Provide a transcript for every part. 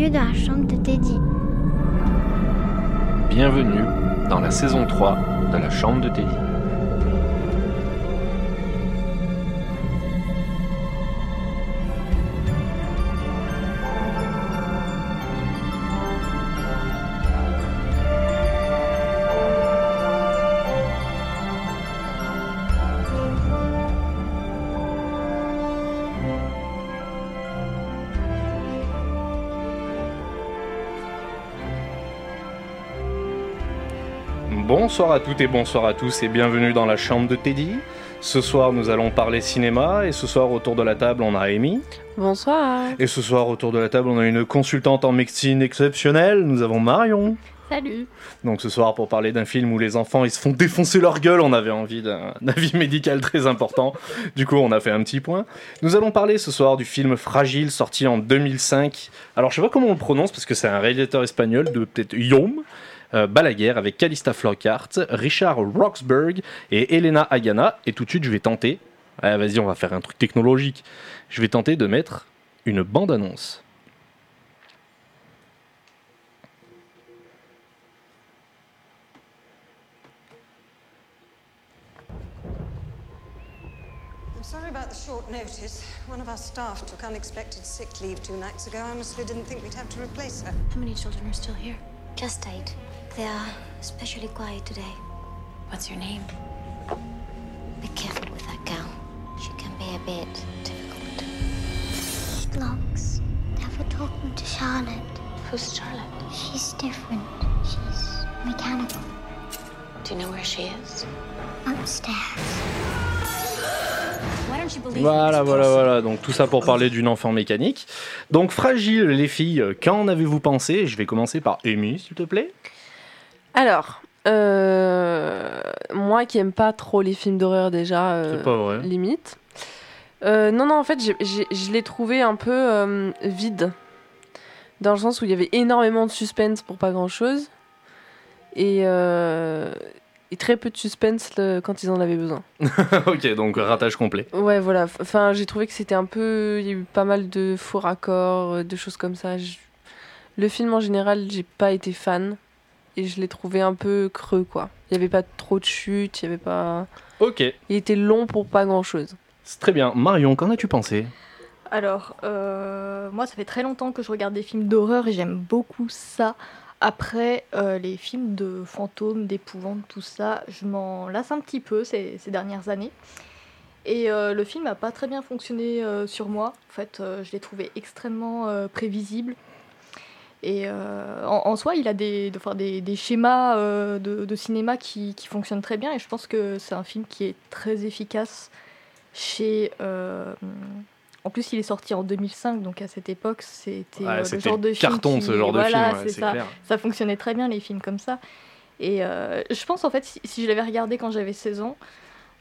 Bienvenue dans la chambre de Teddy. Bienvenue dans la saison 3 de la chambre de Teddy. Bonsoir à toutes et bonsoir à tous et bienvenue dans la chambre de Teddy. Ce soir nous allons parler cinéma et ce soir autour de la table on a Amy. Bonsoir. Et ce soir autour de la table on a une consultante en médecine exceptionnelle, nous avons Marion. Salut. Donc ce soir pour parler d'un film où les enfants ils se font défoncer leur gueule, on avait envie d'un avis médical très important. Du coup on a fait un petit point. Nous allons parler ce soir du film Fragile sorti en 2005. Alors je sais pas comment on le prononce parce que c'est un réalisateur espagnol de peut-être Yom. Euh, Balaguer avec Calista Flockhart, Richard Roxburgh et Elena Agana. Et tout de suite, je vais tenter. Ah, Vas-y, on va faire un truc technologique. Je vais tenter de mettre une bande-annonce. I'm sorry about the short notice. One of our staff took unexpected sick leave two nights ago. I honestly didn't think we'd have to replace her. How many children are still here? Just eight. They are especially quiet today. What's your name? Be careful with that girl. She can be a bit difficult. Locks. Never talking to Charlotte. Who's Charlotte? She's different. She's mechanical. Do you know where she is? Upstairs. Why don't you believe Voilà, voilà, voilà. Donc tout ça pour parler d'une enfant mécanique. Donc fragile, les filles, qu'en avez-vous pensé? Je vais commencer par Amy, s'il te plaît. Alors, euh, moi qui aime pas trop les films d'horreur déjà, euh, C'est pas vrai. limite. Euh, non, non, en fait, j'ai- j'ai- je l'ai trouvé un peu euh, vide. Dans le sens où il y avait énormément de suspense pour pas grand-chose. Et, euh, et très peu de suspense le- quand ils en avaient besoin. ok, donc ratage complet. Ouais, voilà. Enfin, j'ai trouvé que c'était un peu. Il y a eu pas mal de faux raccords, euh, de choses comme ça. Je- Le film en général, j'ai pas été fan. Et je l'ai trouvé un peu creux, quoi. Il y avait pas trop de chutes, il y avait pas. Ok, Il était long pour pas grand chose. c'est très bien. Marion, qu'en as-tu pensé? Alors, euh, moi, ça fait très longtemps que je regarde des films d'horreur et j'aime beaucoup ça. Après, euh, les films de fantômes, d'épouvante, tout ça, je m'en lasse un petit peu ces, ces dernières années. Et euh, le film n'a pas très bien fonctionné euh, sur moi. En fait, euh, je l'ai trouvé extrêmement euh, prévisible. Et euh, en, en soi, il a des, de- des, des schémas euh, de, de cinéma qui, qui fonctionnent très bien. Et je pense que c'est un film qui est très efficace chez. euh, en plus, il est sorti en 2005, donc à cette époque, c'était Ouais, le genre de film. carton qui- ce genre de film, ouais, ça. clair. Ça fonctionnait très bien, les films comme ça. Et je pense, en fait, si, si je l'avais regardé quand j'avais 16 ans,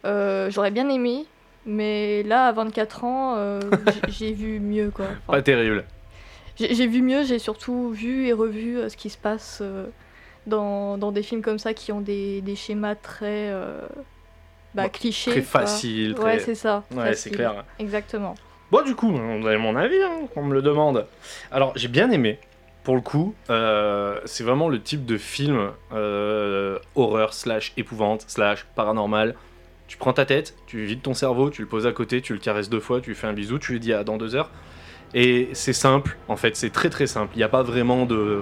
j'aurais bien aimé. Mais là, à 24 ans, j'ai- j'ai vu mieux, quoi. Enfin, Pas terrible. J'ai vu mieux, j'ai surtout vu et revu euh, ce qui se passe euh, dans, dans des films comme ça qui ont des, des schémas très euh, bah, Bon, clichés. Très quoi. facile. Ouais, très- c'est ça. Ouais, c'est clair. Exactement. Bon, du coup, vous avez mon avis, hein, on me le demande. Alors, j'ai bien aimé. Pour le coup, euh, c'est vraiment le type de film euh, horreur slash épouvante slash paranormal. Tu prends ta tête, tu vides ton cerveau, tu le poses à côté, tu le caresses deux fois, tu lui fais un bisou, tu lui dis à dans deux heures. Et c'est simple, en fait, c'est très très simple. Il n'y a pas vraiment de,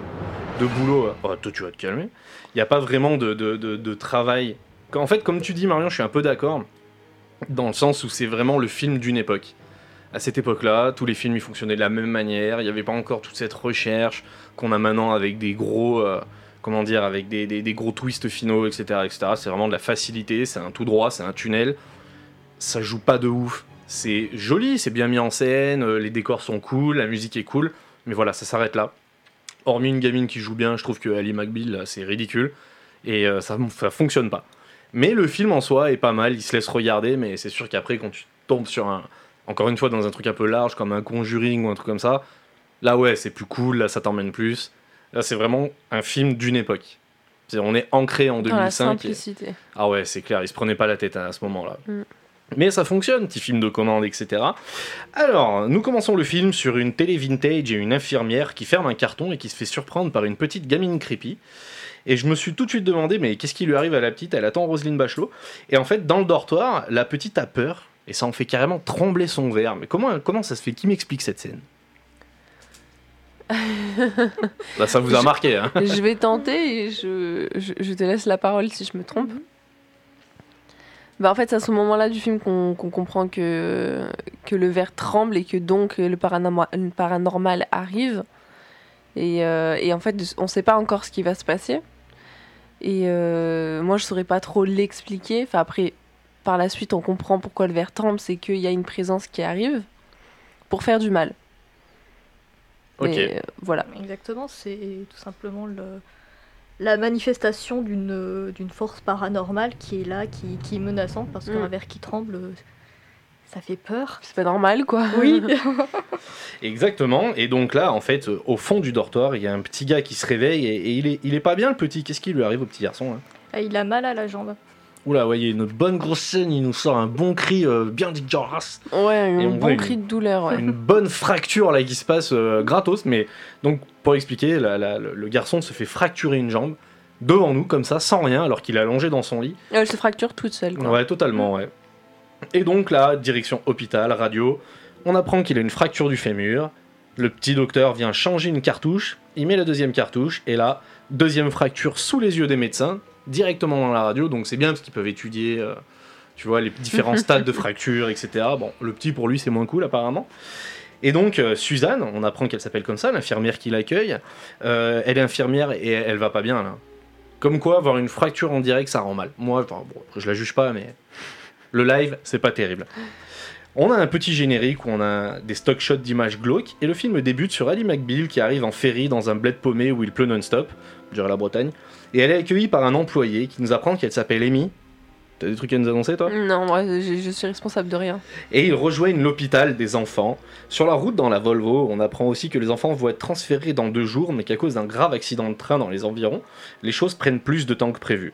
de boulot. Oh, toi, tu vas te calmer. Il n'y a pas vraiment de, de, travail. En fait, comme tu dis, Marion, je suis un peu d'accord. Dans le sens où c'est vraiment le film d'une époque à cette époque-là, tous les films ils fonctionnaient de la même manière. Il n'y avait pas encore toute cette recherche qu'on a maintenant avec des gros, euh, comment dire, avec des, des- des gros twists finaux, etc., etc. C'est vraiment de la facilité. C'est un tout droit, c'est un tunnel. Ça joue pas de ouf. C'est joli, c'est bien mis en scène, euh, les décors sont cool, la musique est cool, mais voilà, ça s'arrête là. Hormis une gamine qui joue bien, je trouve que Ali McBeal, c'est ridicule, et euh, ça, ça fonctionne pas. Mais le film en soi est pas mal, il se laisse regarder, mais c'est sûr qu'après, quand tu tombes sur un, encore une fois, dans un truc un peu large, comme un Conjuring ou un truc comme ça, là ouais, c'est plus cool, là ça t'emmène plus. Là, c'est vraiment un film d'une époque. On est ancré en Dans la 2005. et- simplicité. Ah ouais, c'est clair, il se prenait pas la tête à ce moment-là. Mm. Mais ça fonctionne, petit film de commande, etc. Alors, nous commençons le film sur une télé vintage et une infirmière qui ferme un carton et qui se fait surprendre par une petite gamine creepy. Et je me suis tout de suite demandé, mais qu'est-ce qui lui arrive à la petite? Elle attend Roselyne Bachelot. Et en fait, dans le dortoir, la petite a peur et ça en fait carrément trembler son verre. Mais comment, comment ça se fait? Qui m'explique cette scène? Ça vous a marqué, hein je vais tenter et je, je, je te laisse la parole si je me trompe. Bah en fait, c'est à ce moment-là du film qu'on qu'on comprend que, que le verre tremble et que donc le paranormal, le paranormal arrive. Et, euh, et en fait, on ne sait pas encore ce qui va se passer. Et euh, moi, je saurais pas trop l'expliquer. Enfin, après, par la suite, on comprend pourquoi le verre tremble, c'est qu'il y a une présence qui arrive pour faire du mal. Ok. Euh, voilà. Exactement, c'est tout simplement le, la manifestation d'une d'une force paranormale qui est là, qui, qui est menaçante, parce qu'un Mm. verre qui tremble, euh, ça fait peur. C'est pas normal, quoi. Oui, Exactement. Et donc là, en fait, euh, au fond du dortoir, il y a un petit gars qui se réveille et, et il, est, il est pas bien, le petit. Qu'est-ce qui lui arrive au petit garçon hein Ah, il a mal à la jambe. Oula, ouais, il y a une bonne grosse scène, il nous sort un bon cri euh, bien dégueulasse. Ouais, un bon une- cri de douleur, ouais. Une bonne fracture là qui se passe euh, gratos. Mais donc, pour expliquer, la- la- le le garçon se fait fracturer une jambe devant nous, comme ça, sans rien, alors qu'il est allongé dans son lit. Elle se fracture toute seule, quoi. Ouais, totalement, ouais. Et donc là, direction hôpital, radio, on apprend qu'il a une fracture du fémur. Le petit docteur vient changer une cartouche, il met la deuxième cartouche, et là, deuxième fracture sous les yeux des médecins, directement dans la radio, donc c'est bien parce qu'ils peuvent étudier, euh, tu vois, les différents stades de fracture, etc. Bon, le petit pour lui c'est moins cool apparemment. Et donc euh, Suzanne, on apprend qu'elle s'appelle comme ça, l'infirmière qui l'accueille, euh, elle est infirmière et elle va pas bien là. Comme quoi, avoir une fracture en direct, ça rend mal. Moi, bon, je la juge pas, mais le live, c'est pas terrible. On a un petit générique où on a des stock shots d'images glauques et le film débute sur Ali McBeal qui arrive en ferry dans un bled paumé où il pleut non-stop, je dirais la Bretagne, et elle est accueillie par un employé qui nous apprend qu'elle s'appelle Amy. T'as des trucs à nous annoncer toi? Non, moi, je, je suis responsable de rien. Et ils rejoignent l'hôpital des enfants. Sur la route dans la Volvo, on apprend aussi que les enfants vont être transférés dans deux jours, mais qu'à cause d'un grave accident de train dans les environs, les choses prennent plus de temps que prévu.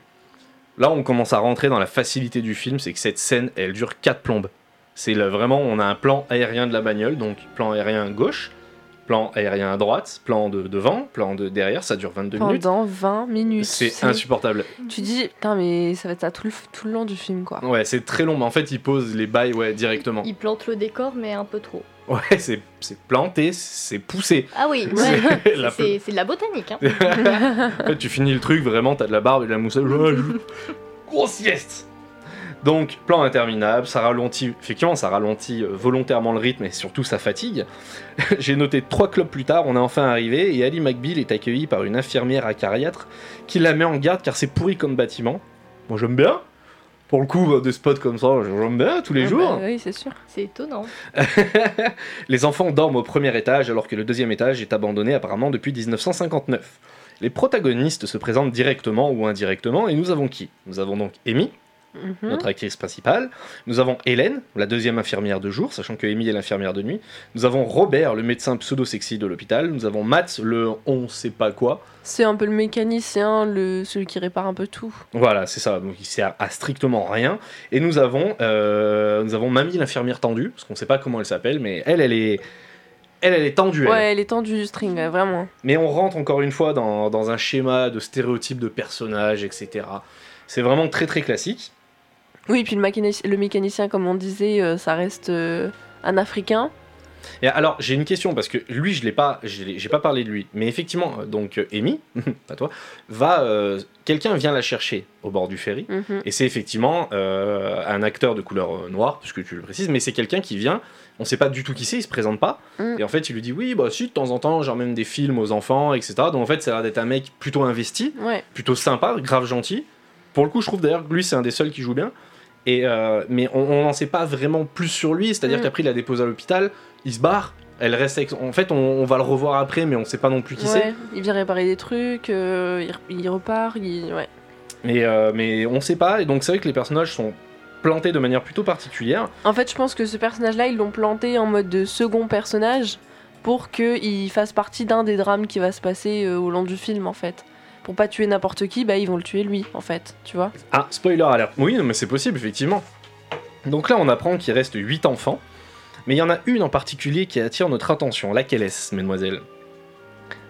Là, on commence à rentrer dans la facilité du film, c'est que cette scène, elle dure 4 plombes. C'est le- vraiment, on a un plan aérien de la bagnole, donc plan aérien gauche, plan aérien à droite, plan de devant, plan de derrière, ça dure 22 minutes. Pendant 20 minutes. C'est insupportable. Tu dis, putain, mais ça va être ça tout le, tout le long du film, quoi. Ouais, c'est très long, mais en fait, ils posent les bails ouais, directement. Il plante le décor, mais un peu trop. Ouais, c'est c'est planté, c'est poussé. Ah oui. C'est de la botanique. Hein. En fait, tu finis le truc, vraiment, t'as de la barbe et de la moustache. Grosse sieste Donc, plan interminable, ça ralentit, effectivement, ça ralentit euh, volontairement le rythme et surtout ça fatigue. J'ai noté trois clubs plus tard, on est enfin arrivé et Ali McBeal est accueilli par une infirmière acariâtre qui la met en garde car c'est pourri comme bâtiment. Moi, j'aime bien. Pour le coup, bah, des spots comme ça, j'aime bien tous les Ouais, jours. bah oui, c'est sûr. C'est étonnant. Les enfants dorment au premier étage alors que le deuxième étage est abandonné apparemment depuis 1959. Les protagonistes se présentent directement ou indirectement et nous avons qui? Nous avons donc Amy, Mhm. notre actrice principale. Nous avons Hélène, la deuxième infirmière de jour, sachant que Amy est l'infirmière de nuit. Nous avons Robert, le médecin pseudo-sexy de l'hôpital. Nous avons Matt, le on sait pas quoi. C'est un peu le mécanicien, le, celui qui répare un peu tout. Voilà, c'est ça. Donc il sert à strictement rien. Et nous avons, euh, nous avons Mamie, l'infirmière tendue, parce qu'on sait pas comment elle s'appelle, mais elle, elle est, elle, elle est tendue. elle. Ouais, elle est tendue du string, vraiment. Mais on rentre encore une fois dans, dans un schéma de stéréotypes de personnages, etc. C'est vraiment très très classique. Oui, puis le, mécanici- le mécanicien, comme on disait, euh, ça reste euh, un Africain. Et alors j'ai une question parce que lui je l'ai pas, j'ai pas parlé de lui, mais effectivement euh, donc Amy, pas toi, va, euh, quelqu'un vient la chercher au bord du ferry Mhm. et c'est effectivement euh, un acteur de couleur noire puisque tu le précises, mais c'est quelqu'un qui vient, on sait pas du tout qui c'est, il se présente pas Mm. et en fait il lui dit oui bah si de temps en temps j'emmène des films aux enfants etc. Donc en fait ça a l'air d'être un mec plutôt investi. Ouais. plutôt sympa, grave gentil. Pour le coup, je trouve d'ailleurs que lui, c'est un des seuls qui joue bien. Et euh, mais on n'en sait pas vraiment plus sur lui, c'est-à-dire Mm. qu'après, il la dépose à l'hôpital, il se barre, elle reste avec... En fait, on, on va le revoir après, mais on sait pas non plus qui c'est. Il vient réparer des trucs, euh, il, re- il repart, il... ouais. Mais, euh, mais on sait pas, et donc c'est vrai que les personnages sont plantés de manière plutôt particulière. En fait, je pense que ce personnage-là, ils l'ont planté en mode de second personnage pour qu'il fasse partie d'un des drames qui va se passer au long du film, en fait. Pour pas tuer n'importe qui, bah ils vont le tuer lui, en fait, tu vois. Ah, spoiler alert. Oui, mais c'est possible, effectivement. Donc là, on apprend qu'il reste 8 enfants, mais il y en a une en particulier qui attire notre attention. Laquelle est-ce, mesdemoiselles?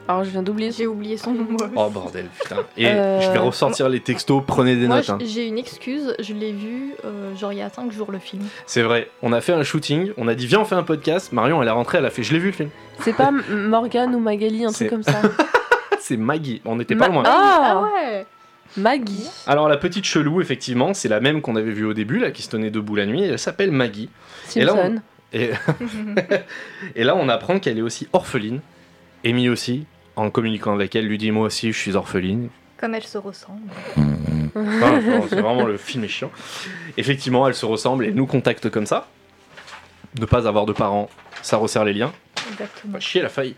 Alors je viens d'oublier. J'ai oublié son nom. Oh bordel, putain. Et Euh, je vais ressortir les textos, prenez des Moi, notes. hein. j'ai une excuse, je l'ai vu euh, genre il y a 5 jours le film. C'est vrai, on a fait un shooting, on a dit viens on fait un podcast, Marion elle est rentrée, elle a fait je l'ai vu le film. C'est pas Morgane ou Magali, un truc comme ça. C'est Maggie, on n'était Ma- pas loin. Ah, ouais Maggie. Alors la petite chelou effectivement, c'est la même qu'on avait vue au début, là qui se tenait debout la nuit, elle s'appelle Maggie. Et là, on- Simpson. Et, et là on apprend qu'elle est aussi orpheline. Amy aussi, en communiquant avec elle, lui dit moi aussi je suis orpheline. Comme elle se ressemble. Enfin, c'est vraiment le film est chiant. Effectivement, elles se ressemblent et nous contactent comme ça. Ne pas avoir de parents, ça resserre les liens. Exactement. Pas chier la faille.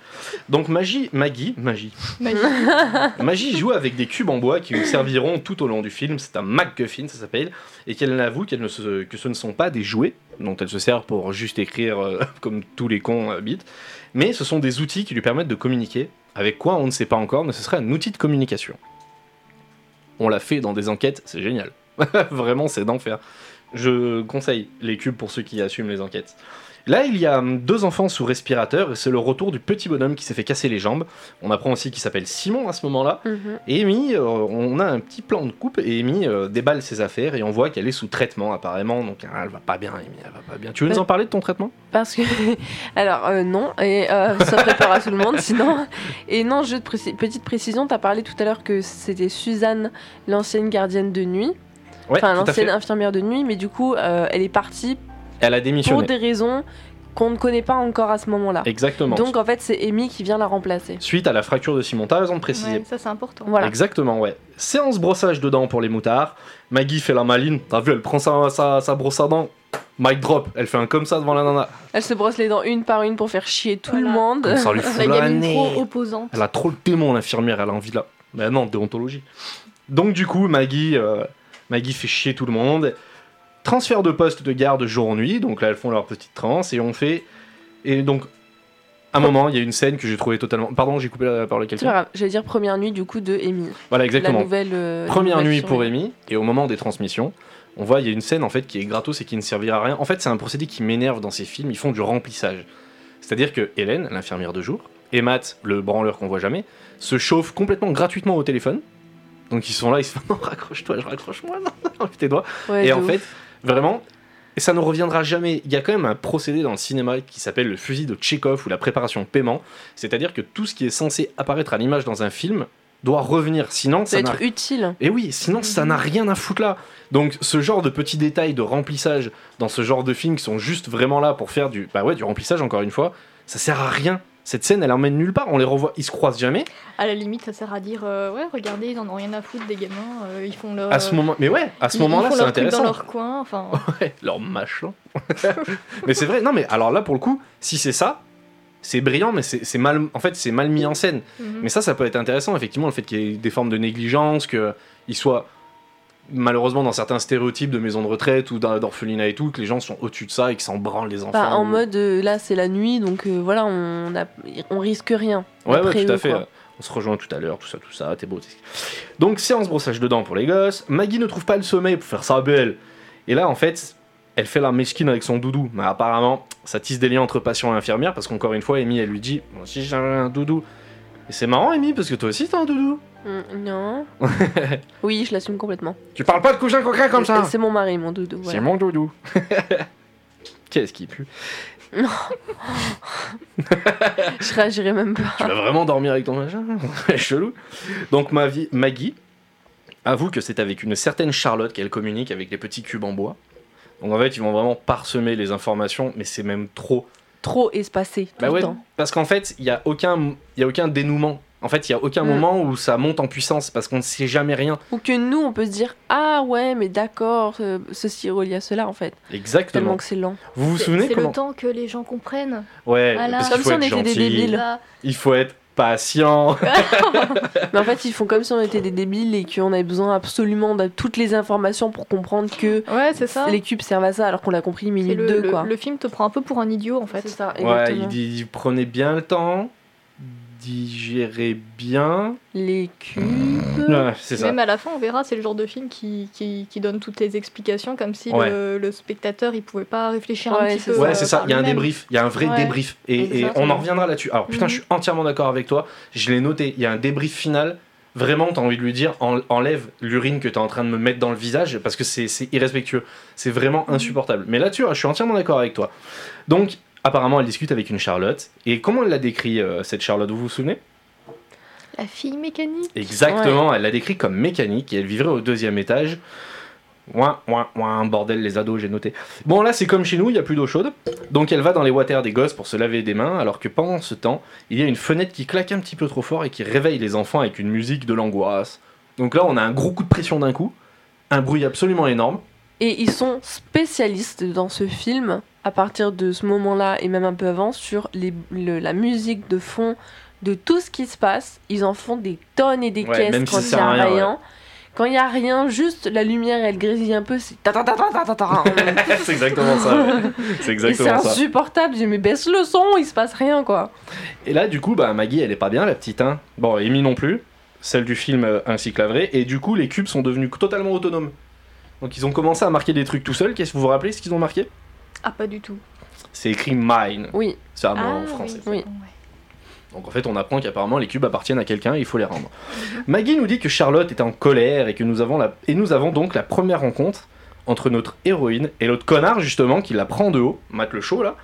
Donc Magie, Maggie, Magie. Magique. Magie joue avec des cubes en bois qui nous serviront tout au long du film. C'est un MacGuffin, ça s'appelle, et qu'elle avoue qu'elle ne se- que ce ne sont pas des jouets dont elle se sert pour juste écrire euh, comme tous les cons habitent, mais ce sont des outils qui lui permettent de communiquer. Avec quoi on ne sait pas encore, mais ce serait un outil de communication. On l'a fait dans des enquêtes, c'est génial. Vraiment, c'est d'enfer. Je conseille les cubes pour ceux qui assument les enquêtes. Là, il y a hum, deux enfants sous respirateur et c'est le retour du petit bonhomme qui s'est fait casser les jambes. On apprend aussi qu'il s'appelle Simon à ce moment-là. Mhm. Et Amy, euh, on a un petit plan de coupe et Amy euh, déballe ses affaires et on voit qu'elle est sous traitement apparemment. Donc ah, elle va pas bien, Amy, elle va pas bien. Tu veux nous en parler de ton traitement? Parce que. Alors, euh, non, et ça à tout le monde sinon. Et non, préci- petite précision, t'as parlé tout à l'heure que c'était Suzanne, l'ancienne gardienne de nuit, Ouais, enfin l'ancienne infirmière de nuit, mais du coup, elle est partie Elle a pour démissionné. des raisons qu'on ne connaît pas encore à ce moment-là. Exactement. Donc en fait, c'est Amy qui vient la remplacer. Suite à la fracture de Simon, t'as raison de préciser. Ouais, ça c'est important. Voilà. Exactement, ouais. Séance brossage de dents pour les moutards. Maggie fait la maline. T'as vu, elle prend sa, sa, sa brosse à dents. Mic drop. Elle fait un comme ça devant la nana. Elle se brosse les dents une par une pour faire chier tout le monde. Comme ça lui La fout la trop opposante. Elle a trop le démon, l'infirmière, elle a envie de la. Mais non, déontologie. Donc, du coup, Maggie, euh, Maggie fait chier tout le monde. Transfert de poste de garde jour-nuit. Donc là, elles font leur petite transe et on fait. Et donc, à un moment, il y a une scène que j'ai trouvé totalement. Pardon, j'ai coupé la parole à quelqu'un. j'allais dire première nuit du coup de Amy. Voilà, La exactement. nouvelle. euh, Première nouvelle nuit sur- pour Amy, et au moment des transmissions, on voit il y a une scène en fait qui est gratos et qui ne servira à rien. En fait, c'est un procédé qui m'énerve dans ces films. Ils font du remplissage. C'est-à-dire que Hélène, l'infirmière de jour, et Matt, le branleur qu'on voit jamais, se chauffent complètement gratuitement au téléphone. Donc ils sont là, ils se font non, raccroche-toi, je raccroche moi, non, non, tes doigts. Ouais, et en ouf. fait, vraiment, et ça ne reviendra jamais. Il y a quand même un procédé dans le cinéma qui s'appelle le fusil de Tchekhov ou la préparation paiement. C'est-à-dire que tout ce qui est censé apparaître à l'image dans un film doit revenir. Sinon, ça ça être utile. et oui, sinon ça n'a rien à foutre là. Donc ce genre de petits détails de remplissage dans ce genre de films qui sont juste vraiment là pour faire du bah ouais, du remplissage encore une fois, ça sert à rien. Cette scène, elle emmène nulle part. On les revoit, ils se croisent jamais. À la limite, ça sert à dire euh, ouais, regardez, ils en ont rien à foutre des gamins, euh, ils font leur. À ce moment, mais ouais, à ce moment-là, c'est intéressant. dans leur coin, enfin. Ouais, leur machin. mais c'est vrai. Non, mais alors là, pour le coup, si c'est ça, c'est brillant, mais c'est mal. En fait, c'est mal mis en scène. mhm. Mais ça, ça peut être intéressant, effectivement, le fait qu'il y ait des formes de négligence, qu'ils soient malheureusement dans certains stéréotypes de maisons de retraite ou d'or- d'orphelinat et tout, que les gens sont au-dessus de ça et qu'ils s'en branlent les enfants. En ou- mode euh, là c'est la nuit donc euh, voilà on, a, on risque rien. Ouais, ouais, tout à fait. quoi. On se rejoint tout à l'heure, tout ça, tout ça, t'es beau. t'es- Donc, séance brossage de dents pour les gosses. Maggie ne trouve pas le sommeil pour faire sa belle. Et là, en fait, elle fait la mesquine avec son doudou. Mais apparemment, ça tisse des liens entre patient et infirmière parce qu'encore une fois, Amy, elle lui dit Moi aussi, j'ai un doudou. Et c'est marrant, Amy, parce que toi aussi, t'as un doudou. Mm, non. oui, je l'assume complètement. Tu parles pas de cousin coquin comme ça C'est mon mari, mon doudou. voilà. C'est mon doudou. Qu'est-ce qui pue? Je réagirai même pas. Tu vas vraiment dormir avec ton machin Chelou. Donc ma vie, Maggie avoue que c'est avec une certaine Charlotte qu'elle communique avec les petits cubes en bois. Donc en fait, ils vont vraiment parsemer les informations, mais c'est même trop. Trop espacé tout Bah le ouais, temps. parce qu'en fait, il y a aucun, il y a aucun dénouement. En fait, il y a aucun Mm. moment où ça monte en puissance parce qu'on ne sait jamais rien. Ou que nous on peut se dire ah ouais mais d'accord euh, ceci relie à cela en fait. Exactement. Tellement que c'est lent. Vous vous C'est- souvenez C'est comment le temps que les gens comprennent. Ouais, Voilà. parce Comme qu'il faut si on être était des débiles. Là, Il faut être patient. Mais en fait ils font comme si on était des débiles et qu'on avait besoin absolument de toutes les informations pour comprendre que Ouais, c'est ça. les cubes servent à ça alors qu'on l'a compris minute le, 2 le- quoi. le film te prend un peu pour un idiot en fait. C'est ça, Ouais, il dit prenez bien le temps digérer bien. Les cubes. Ouais, c'est ça. Même à la fin, on verra, c'est le genre de film qui, qui, qui donne toutes les explications, comme si Ouais. le, le spectateur il pouvait pas réfléchir un Ouais, petit c'est peu. Ouais, c'est ça, il y a un débrief, il y a un vrai Ouais. débrief. Et, et on en reviendra là-dessus. Alors putain, Mhm. je suis entièrement d'accord avec toi. Je l'ai noté, il y a un débrief final. Vraiment, t'as envie de lui dire en- enlève l'urine que t'es en train de me mettre dans le visage parce que c'est c'est irrespectueux. C'est vraiment Mhm. insupportable. Mais là-dessus, je suis entièrement d'accord avec toi. Donc, apparemment, elle discute avec une Charlotte. Et comment elle l'a décrit, euh, cette Charlotte Vous vous souvenez? La fille mécanique. Exactement, elle l'a décrit comme mécanique et elle vivrait au deuxième étage. Ouin, ouin, ouin, bordel, les ados, j'ai noté. Bon, là, c'est comme chez nous, il n'y a plus d'eau chaude. Donc, elle va dans les water des gosses pour se laver des mains, alors que pendant ce temps, il y a une fenêtre qui claque un petit peu trop fort et qui réveille les enfants avec une musique de l'angoisse. Donc là, on a un gros coup de pression d'un coup, un bruit absolument énorme. Et ils sont spécialistes dans ce film, à partir de ce moment-là et même un peu avant, sur les, le- la musique de fond de tout ce qui se passe. Ils en font des tonnes et des Ouais, caisses quand il n'y a rien. Quand il n'y a rien, juste la lumière, elle grésille un peu, c'est c'est exactement ça. ouais. C'est c'est exactement ça. insupportable. J'ai mais baisse le son, il se passe rien quoi. Et là, du coup, bah, Maggie, elle est pas bien, la petite. Hein. Bon, Amy non plus, celle du film euh, ainsi que la vraie. Et du coup, les cubes sont devenus totalement autonomes. Donc, ils ont commencé à marquer des trucs tout seuls. Qu'est-ce que vous vous rappelez ce qu'ils ont marqué? Ah, pas du tout. C'est écrit mine. Oui, C'est un mot ah, en français. Oui. Donc, en fait, on apprend qu'apparemment, les cubes appartiennent à quelqu'un et il faut les rendre. Maggie nous dit que Charlotte est en colère et que nous avons, la... et nous avons donc la première rencontre entre notre héroïne et l'autre connard, justement, qui la prend de haut, Matt le show, là.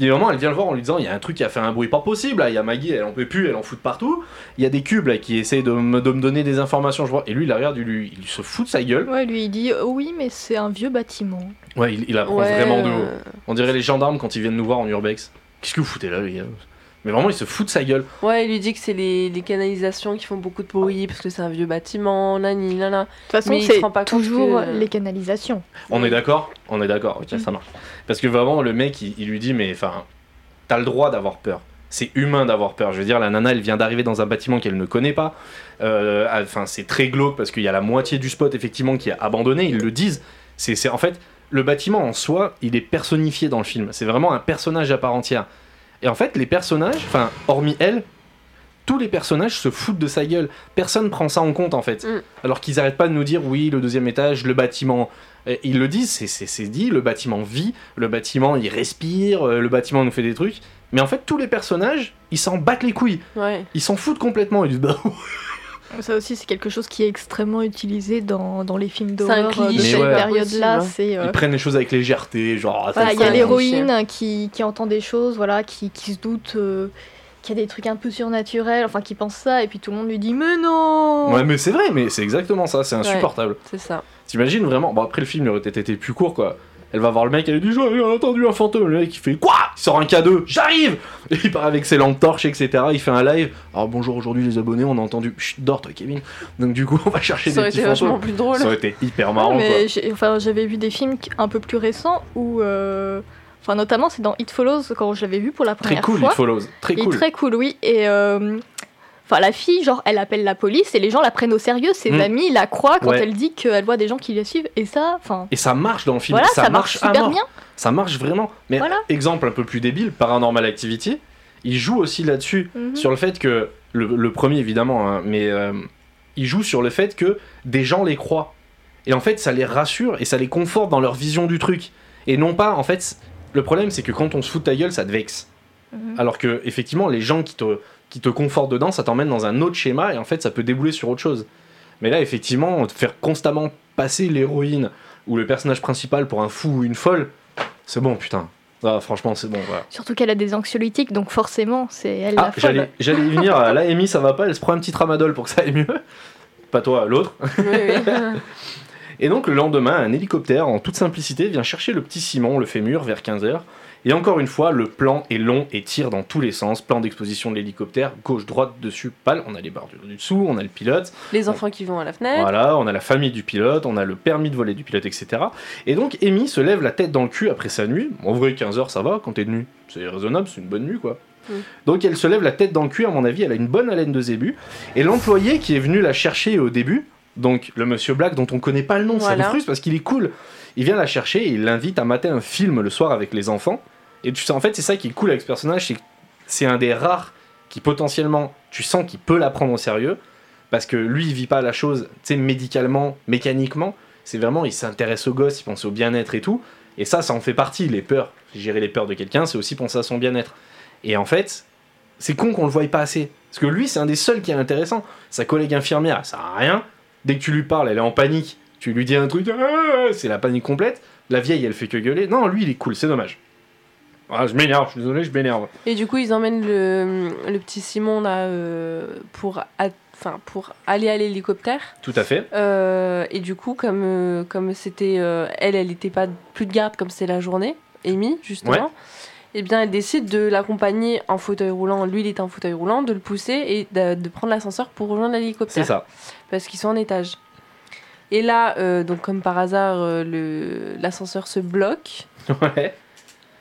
Et vraiment, elle vient le voir en lui disant il y a un truc qui a fait un bruit pas possible. là. Il y a Maggie, elle en peut plus, elle en fout de partout. Il y a des cubes là, qui essayent de me, de me donner des informations. Je vois. Et lui, il la regarde, il, lui, il se fout de sa gueule. Ouais, lui il dit euh, oui, mais c'est un vieux bâtiment. Ouais, il, il la prend ouais. vraiment de haut. euh, On dirait les gendarmes quand ils viennent nous voir en urbex. Qu'est-ce que vous foutez là, les gars? Mais vraiment, il se fout de sa gueule. Ouais, il lui dit que c'est les, les canalisations qui font beaucoup de bruit parce que c'est un vieux bâtiment, nani, nana. De toute façon, Mais il se c'est rend pas compte toujours que- les canalisations. On est d'accord On est d'accord, ok, ça marche. Parce que vraiment, le mec, il, il lui dit Mais enfin, t'as le droit d'avoir peur. C'est humain d'avoir peur. Je veux dire, la nana, elle vient d'arriver dans un bâtiment qu'elle ne connaît pas. Euh, Enfin, c'est très glauque parce qu'il y a la moitié du spot, effectivement, qui est abandonné. Ils le disent. C'est c'est- en fait, le bâtiment en soi, il est personnifié dans le film. C'est vraiment un personnage à part entière. Et en fait, les personnages, enfin, hormis elle, tous les personnages se foutent de sa gueule. Personne prend ça en compte, en fait. Mm. Alors qu'ils arrêtent pas de nous dire, oui, le deuxième étage, le bâtiment. Et ils le disent, c'est dit, le bâtiment vit, le bâtiment il respire, euh, le bâtiment nous fait des trucs. Mais en fait, tous les personnages, ils s'en battent les couilles. Ouais. Ils s'en foutent complètement. Ils disent, bah, Ça aussi, c'est quelque chose qui est extrêmement utilisé dans, dans les films C'est un d'horreur euh, de cette ouais. période-là. C'est euh, ils prennent les choses avec légèreté, genre. voilà, il y a un l'héroïne qui, qui entend des choses, voilà, qui, qui se doute euh, qu'il y a des trucs un peu surnaturels, enfin qui pense ça, et puis tout le monde lui dit mais non. Ouais, mais c'est vrai, mais c'est exactement ça, c'est insupportable. C'est ça. T'imagines vraiment Bon, après le film il aurait peut-être été plus court quoi. Elle va voir le mec, elle lui dit J'ai entendu un fantôme. Le mec il fait Quoi? Il sort un cadeau, j'arrive Et il part avec ses lampes torches, etc. Il fait un live. Alors bonjour aujourd'hui les abonnés, on a entendu. Chut, dors toi Kevin. Donc du coup on va chercher Ça des aurait petits été vachement fantômes. plus drôle. Ça aurait été hyper marrant mais enfin, j'avais vu des films un peu plus récents où, euh, enfin notamment c'est dans It Follows quand je l'avais vu pour la Très première cool, fois. It Follows. Très Il est cool. très cool, oui. Et euh, enfin, la fille, genre, elle appelle la police et les gens la prennent au sérieux. Ses Mm. amis la croient quand Ouais. elle dit qu'elle voit des gens qui la suivent. Et ça, enfin, Et ça marche dans le film. voilà, ça, ça, marche à super bien. Ça marche vraiment. Mais Voilà. exemple un peu plus débile, Paranormal Activity, il joue aussi là-dessus. Mhm. sur le fait que le, le premier évidemment hein, mais euh, il joue sur le fait que des gens les croient et en fait ça les rassure et ça les conforte dans leur vision du truc et non pas en fait le problème c'est que quand on se fout de ta gueule ça te vexe Mhm. alors que effectivement les gens qui te qui te confortent dedans ça t'emmène dans un autre schéma et en fait ça peut débouler sur autre chose mais là effectivement faire constamment passer l'héroïne ou le personnage principal pour un fou ou une folle c'est bon putain Ah, franchement c'est bon voilà Surtout qu'elle a des anxiolytiques, donc forcément, c'est elle ah, la folle. j'allais, y venir. Là, Amy, ça va pas. Elle se prend un petit tramadol pour que ça aille mieux. Pas toi, l'autre. Oui, oui. Et donc, le lendemain, un hélicoptère, en toute simplicité, vient chercher le petit Simon, le fémur, vers 15h. Et encore une fois, le plan est long et tire dans tous les sens. Plan d'exposition de l'hélicoptère, gauche, droite, dessus, pâle. On a les bordures du dessous, on a le pilote. Les enfants qui vont à la fenêtre. Voilà, on a la famille du pilote, on a le permis de voler du pilote, etc. Et donc, Amy se lève la tête dans le cul après sa nuit. En vrai, 15h, ça va quand t'es de nuit. C'est raisonnable, c'est une bonne nuit, quoi. Donc, elle se lève la tête dans le cul, à mon avis, elle a une bonne haleine de zébu. Et l'employé qui est venu la chercher au début, donc le monsieur Black, dont on connaît pas le nom, ça Voilà. me frustre parce qu'il est cool. Il vient la chercher et il l'invite à mater un film le soir avec les enfants. Et tu sais, en fait, c'est ça qui est cool avec ce personnage, c'est c'est un des rares qui potentiellement, tu sens qu'il peut la prendre au sérieux, parce que lui, il vit pas la chose, tu sais, médicalement, mécaniquement. C'est vraiment, il s'intéresse au gosse, il pense au bien-être et tout. Et ça, ça en fait partie. Les peurs, gérer les peurs de quelqu'un, c'est aussi penser à son bien-être. Et en fait, c'est con qu'on le voie pas assez. Parce que lui, c'est un des seuls qui est intéressant. Sa collègue infirmière, sert à rien. Dès que tu lui parles, elle est en panique. Tu lui dis un truc, Ah c'est la panique complète. La vieille, elle fait que gueuler. Non, lui, il est cool, c'est dommage. Ah, je m'énerve, je suis désolé, je m'énerve. Et du coup, ils emmènent le, le petit Simon là euh, pour, enfin, pour aller à l'hélicoptère. Tout à fait. Euh, et du coup, comme euh, comme c'était elle, elle n'était pas plus de garde comme c'est la journée, Amy justement. Ouais. Et bien, elle décide de l'accompagner en fauteuil roulant. Lui, il est en fauteuil roulant, de le pousser et de, de prendre l'ascenseur pour rejoindre l'hélicoptère. C'est ça. Parce qu'ils sont en étage. Et là, donc comme par hasard, l'ascenseur se bloque. Ouais.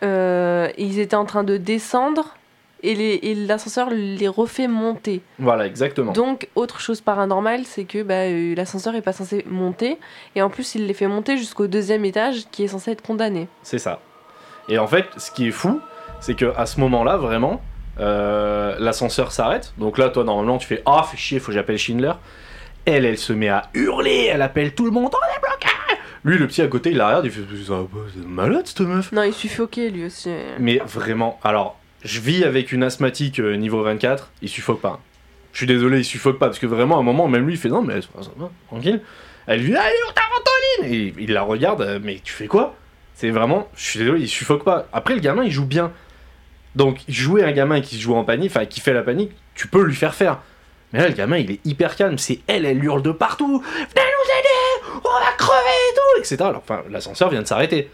Euh, et ils étaient en train de descendre et l'ascenseur les refait monter. Voilà, exactement. Donc, autre chose paranormale, c'est que bah, euh, l'ascenseur est pas censé monter. Et en plus, il les fait monter jusqu'au deuxième étage qui est censé être condamné. C'est ça. Et en fait, ce qui est fou, c'est que à ce moment-là, vraiment, euh, l'ascenseur s'arrête. Donc là, toi, normalement, tu fais Ah, fais chier, faut que j'appelle Schindler. Elle, elle se met à hurler, elle appelle tout le monde, on est bloqué Lui, le petit à côté, il la regarde, il fait c'est malade cette meuf Non, il suffoquait lui aussi. Mais vraiment, alors, je vis avec une asthmatique euh, niveau 24, il suffoque pas. Je suis désolé, il suffoque pas, parce que vraiment, à un moment, même lui, il fait non, mais ça va, tranquille. Elle lui dit, allez, on ta ventoline Et il la regarde, euh, mais tu fais quoi? C'est vraiment, je suis désolé, il suffoque pas. Après, le gamin, il joue bien. Donc, jouer un gamin qui joue en panique, enfin, qui fait la panique, tu peux lui faire faire. Mais là, le gamin, il est hyper calme. C'est elle, elle hurle de partout. Venez nous aider On va crever et tout Etc. Alors, enfin, l'ascenseur vient de s'arrêter.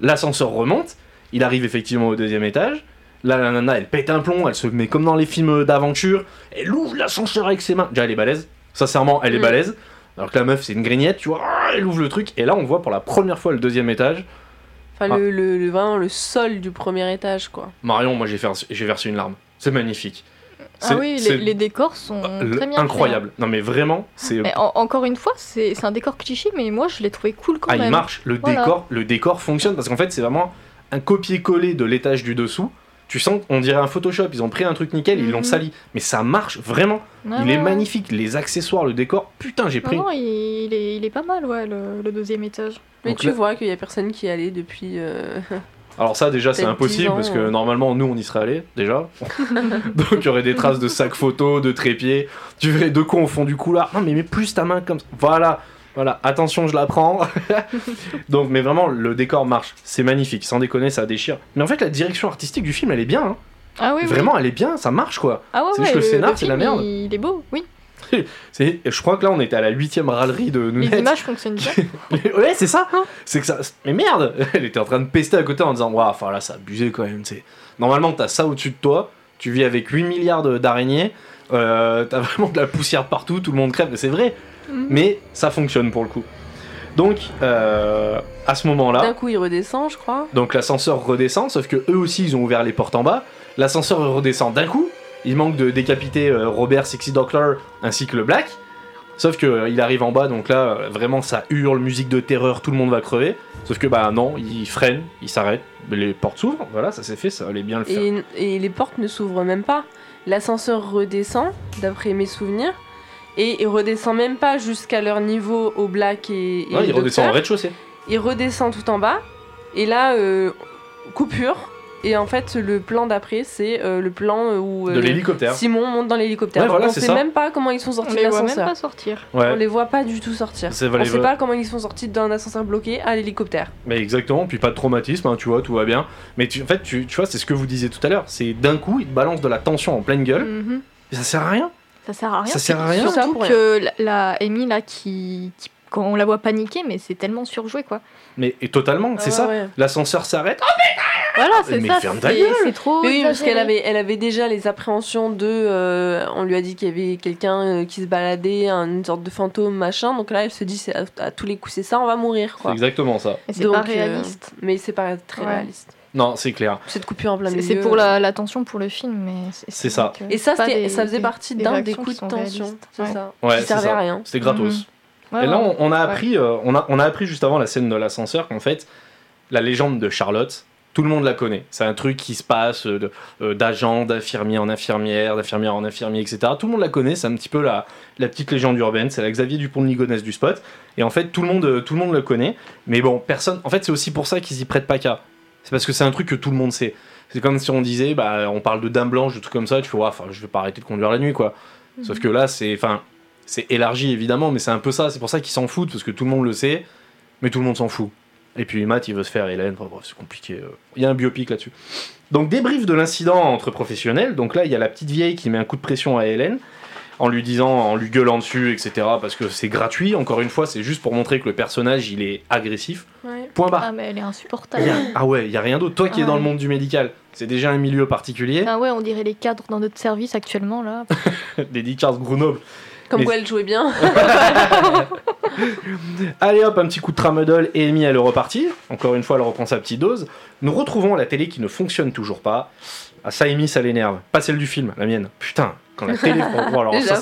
L'ascenseur remonte. Il arrive effectivement au deuxième étage. Là, la nana, elle pète un plomb. Elle se met comme dans les films d'aventure. Elle ouvre l'ascenseur avec ses mains. Déjà, elle est balèze. Sincèrement, elle est Mm. balèze. Alors que la meuf, c'est une grignette, tu vois. Ah, Elle ouvre le truc. Et là, on voit pour la première fois le deuxième étage. Enfin, Ah. le, le- le- vraiment le sol du premier étage, quoi. Marion, moi, j'ai versé une larme. C'est magnifique. Ah oui, les, les décors sont le- très bien hein. Non, mais vraiment, c'est. Mais en- encore une fois, c'est un décor cliché, mais moi je l'ai trouvé cool quand Ah, même. il marche. Le Voilà. décor, le décor fonctionne parce qu'en fait, c'est vraiment un copier-coller de l'étage du dessous. Tu sens, on dirait un Photoshop. Ils ont pris un truc nickel, ils l'ont Mhm. sali. Mais ça marche vraiment. Il ouais, est magnifique. Les accessoires, le décor. Putain, j'ai pris. non, il, il est, il est pas mal, ouais, le, le deuxième étage. Mais Donc tu là- vois qu'il y a personne qui y allait depuis. euh, Alors ça, déjà, c'est impossible 10 ans, parce que normalement, nous, on y serait allés déjà. Donc, il y aurait des traces de sacs photos, de trépieds. Tu verrais deux cons au fond du couloir. Non, mais mets plus ta main comme ça. Voilà. Voilà, attention, je la prends. Donc, mais vraiment, le décor marche. C'est magnifique, sans déconner, ça déchire. Mais en fait, la direction artistique du film, elle est bien. hein. Ah oui, oui. Vraiment, elle est bien, ça marche quoi. Ah ouais, c'est ouais, juste que le scénar, c'est la merde. Il est beau, oui. C'est, je crois que là, on était à la huitième râlerie de nous Les images fonctionnent bien. ouais, c'est ça. Hein C'est que ça. Mais merde Elle était en train de pester à côté en disant Waouh, enfin là, ça abusé quand même. c'est Normalement, t'as ça au-dessus de toi, tu vis avec 8 milliards d'araignées, euh, t'as vraiment de la poussière partout, tout le monde crève, c'est vrai, Mhm. mais ça fonctionne pour le coup. Donc, euh, à ce moment-là, D'un coup, il redescend, je crois. donc l'ascenseur redescend, sauf que eux aussi, ils ont ouvert les portes en bas. L'ascenseur redescend d'un coup. Il manque de décapiter euh, Robert Sexy Dockler ainsi que le Black. Sauf que euh, il arrive en bas, donc là, euh, vraiment, ça hurle, musique de terreur, tout le monde va crever. Sauf que, bah non, il freine, il s'arrête, les portes s'ouvrent, voilà, ça s'est fait, ça allait bien le faire. Et, et les portes ne s'ouvrent même pas. L'ascenseur redescend, d'après mes souvenirs. Et il redescend même pas jusqu'à leur niveau au Black et, et Non, il redescend au rez-de-chaussée. Il redescend tout en bas. Et là, euh, coupure. Et en fait, le plan d'après, c'est euh, le plan où euh, De l'hélicoptère. Simon monte dans l'hélicoptère. Ouais, voilà, on sait ça. même pas comment ils sont On sortis de les voit même l'ascenseur. pas sortir. On Ouais, les voit pas du tout sortir. C'est On vrai, sait les- pas comment ils sont sortis d'un ascenseur bloqué à l'hélicoptère. mais exactement, puis pas de traumatisme, hein, tu vois, tout va bien. Mais tu, en fait, tu, tu vois, c'est ce que vous disiez tout à l'heure, c'est d'un coup, il te balance de la tension en pleine gueule, Mhm. et ça sert à rien. Ça sert à rien. Ça sert à rien. Surtout que la, la Amy, là, qui, qui- Quand on la voit paniquer, mais c'est tellement surjoué, quoi. Mais et totalement, c'est Ah ça. ouais. L'ascenseur s'arrête. Voilà, c'est Mais ça. ferme ta c'est- gueule. C'est trop. Oui, parce qu'elle avait, elle avait déjà les appréhensions de. euh, on lui a dit qu'il y avait quelqu'un euh, qui se baladait, une sorte de fantôme, machin. Donc là, elle se dit, c'est à, à tous les coups, c'est ça, on va mourir, C'est quoi. exactement ça. C'est Donc, pas euh, réaliste. mais c'est pas très Ouais. réaliste. Non, c'est clair. Cette coupure en plein C'est milieu. c'est pour la, la tension pour le film, mais C'est ça. Et ça, des- ça faisait des- partie des d'un des coups de tension. réalistes. C'est Ouais. ça. Ouais, qui c'est servait ça. à rien. C'était gratos. Mhm. Ouais, Et là, on, on a appris, euh, on, a, on a appris juste avant la scène de l'ascenseur qu'en fait, la légende de Charlotte, Tout le monde la connaît. C'est un truc qui se passe euh, euh, d'agent, d'infirmier en infirmière, d'infirmière en infirmier, etc. Tout le monde la connaît. C'est un petit peu la, la petite légende urbaine. C'est la Xavier Dupont de Ligonnès du spot. Et en fait, tout le monde, tout le monde le connaît. Mais bon, personne. En fait, c'est aussi pour ça qu'ils y prêtent pas qu'à. C'est parce que c'est un truc que tout le monde sait. C'est comme si on disait, bah, on parle de dame blanche, de trucs comme ça. Tu fais, ouais, enfin, je vais pas arrêter de conduire la nuit, quoi. Sauf que là, c'est, enfin, c'est élargi évidemment, mais c'est un peu ça. C'est pour ça qu'ils s'en foutent parce que tout le monde le sait, mais tout le monde s'en fout. Et puis Matt, il veut se faire Hélène. Enfin, bref, c'est compliqué. euh. Il y a un biopic là-dessus. Donc débrief de l'incident entre professionnels. Donc là, il y a la petite vieille qui met un coup de pression à Hélène en lui disant, en lui gueulant dessus, etc. Parce que c'est gratuit. Encore une fois, c'est juste pour montrer que le personnage, il est agressif. Ouais. Point barre. Ah, mais elle est Il insupportable. y a- ah ouais, il y a rien d'autre. Toi qui es Ah dans le monde du médical, c'est déjà un milieu particulier. Ah ouais, on dirait les cadres dans notre service actuellement là. Lady Charles Grenoble. Comme Mais- quoi elle jouait bien. Allez hop, un petit coup de tramadol et Amy elle est repartie. Encore une fois, elle reprend sa petite dose. Nous retrouvons la télé qui ne fonctionne toujours pas. Ah ça Amy, ça l'énerve. Pas celle du film, la mienne. Putain, quand la télé... Bon, alors, ça.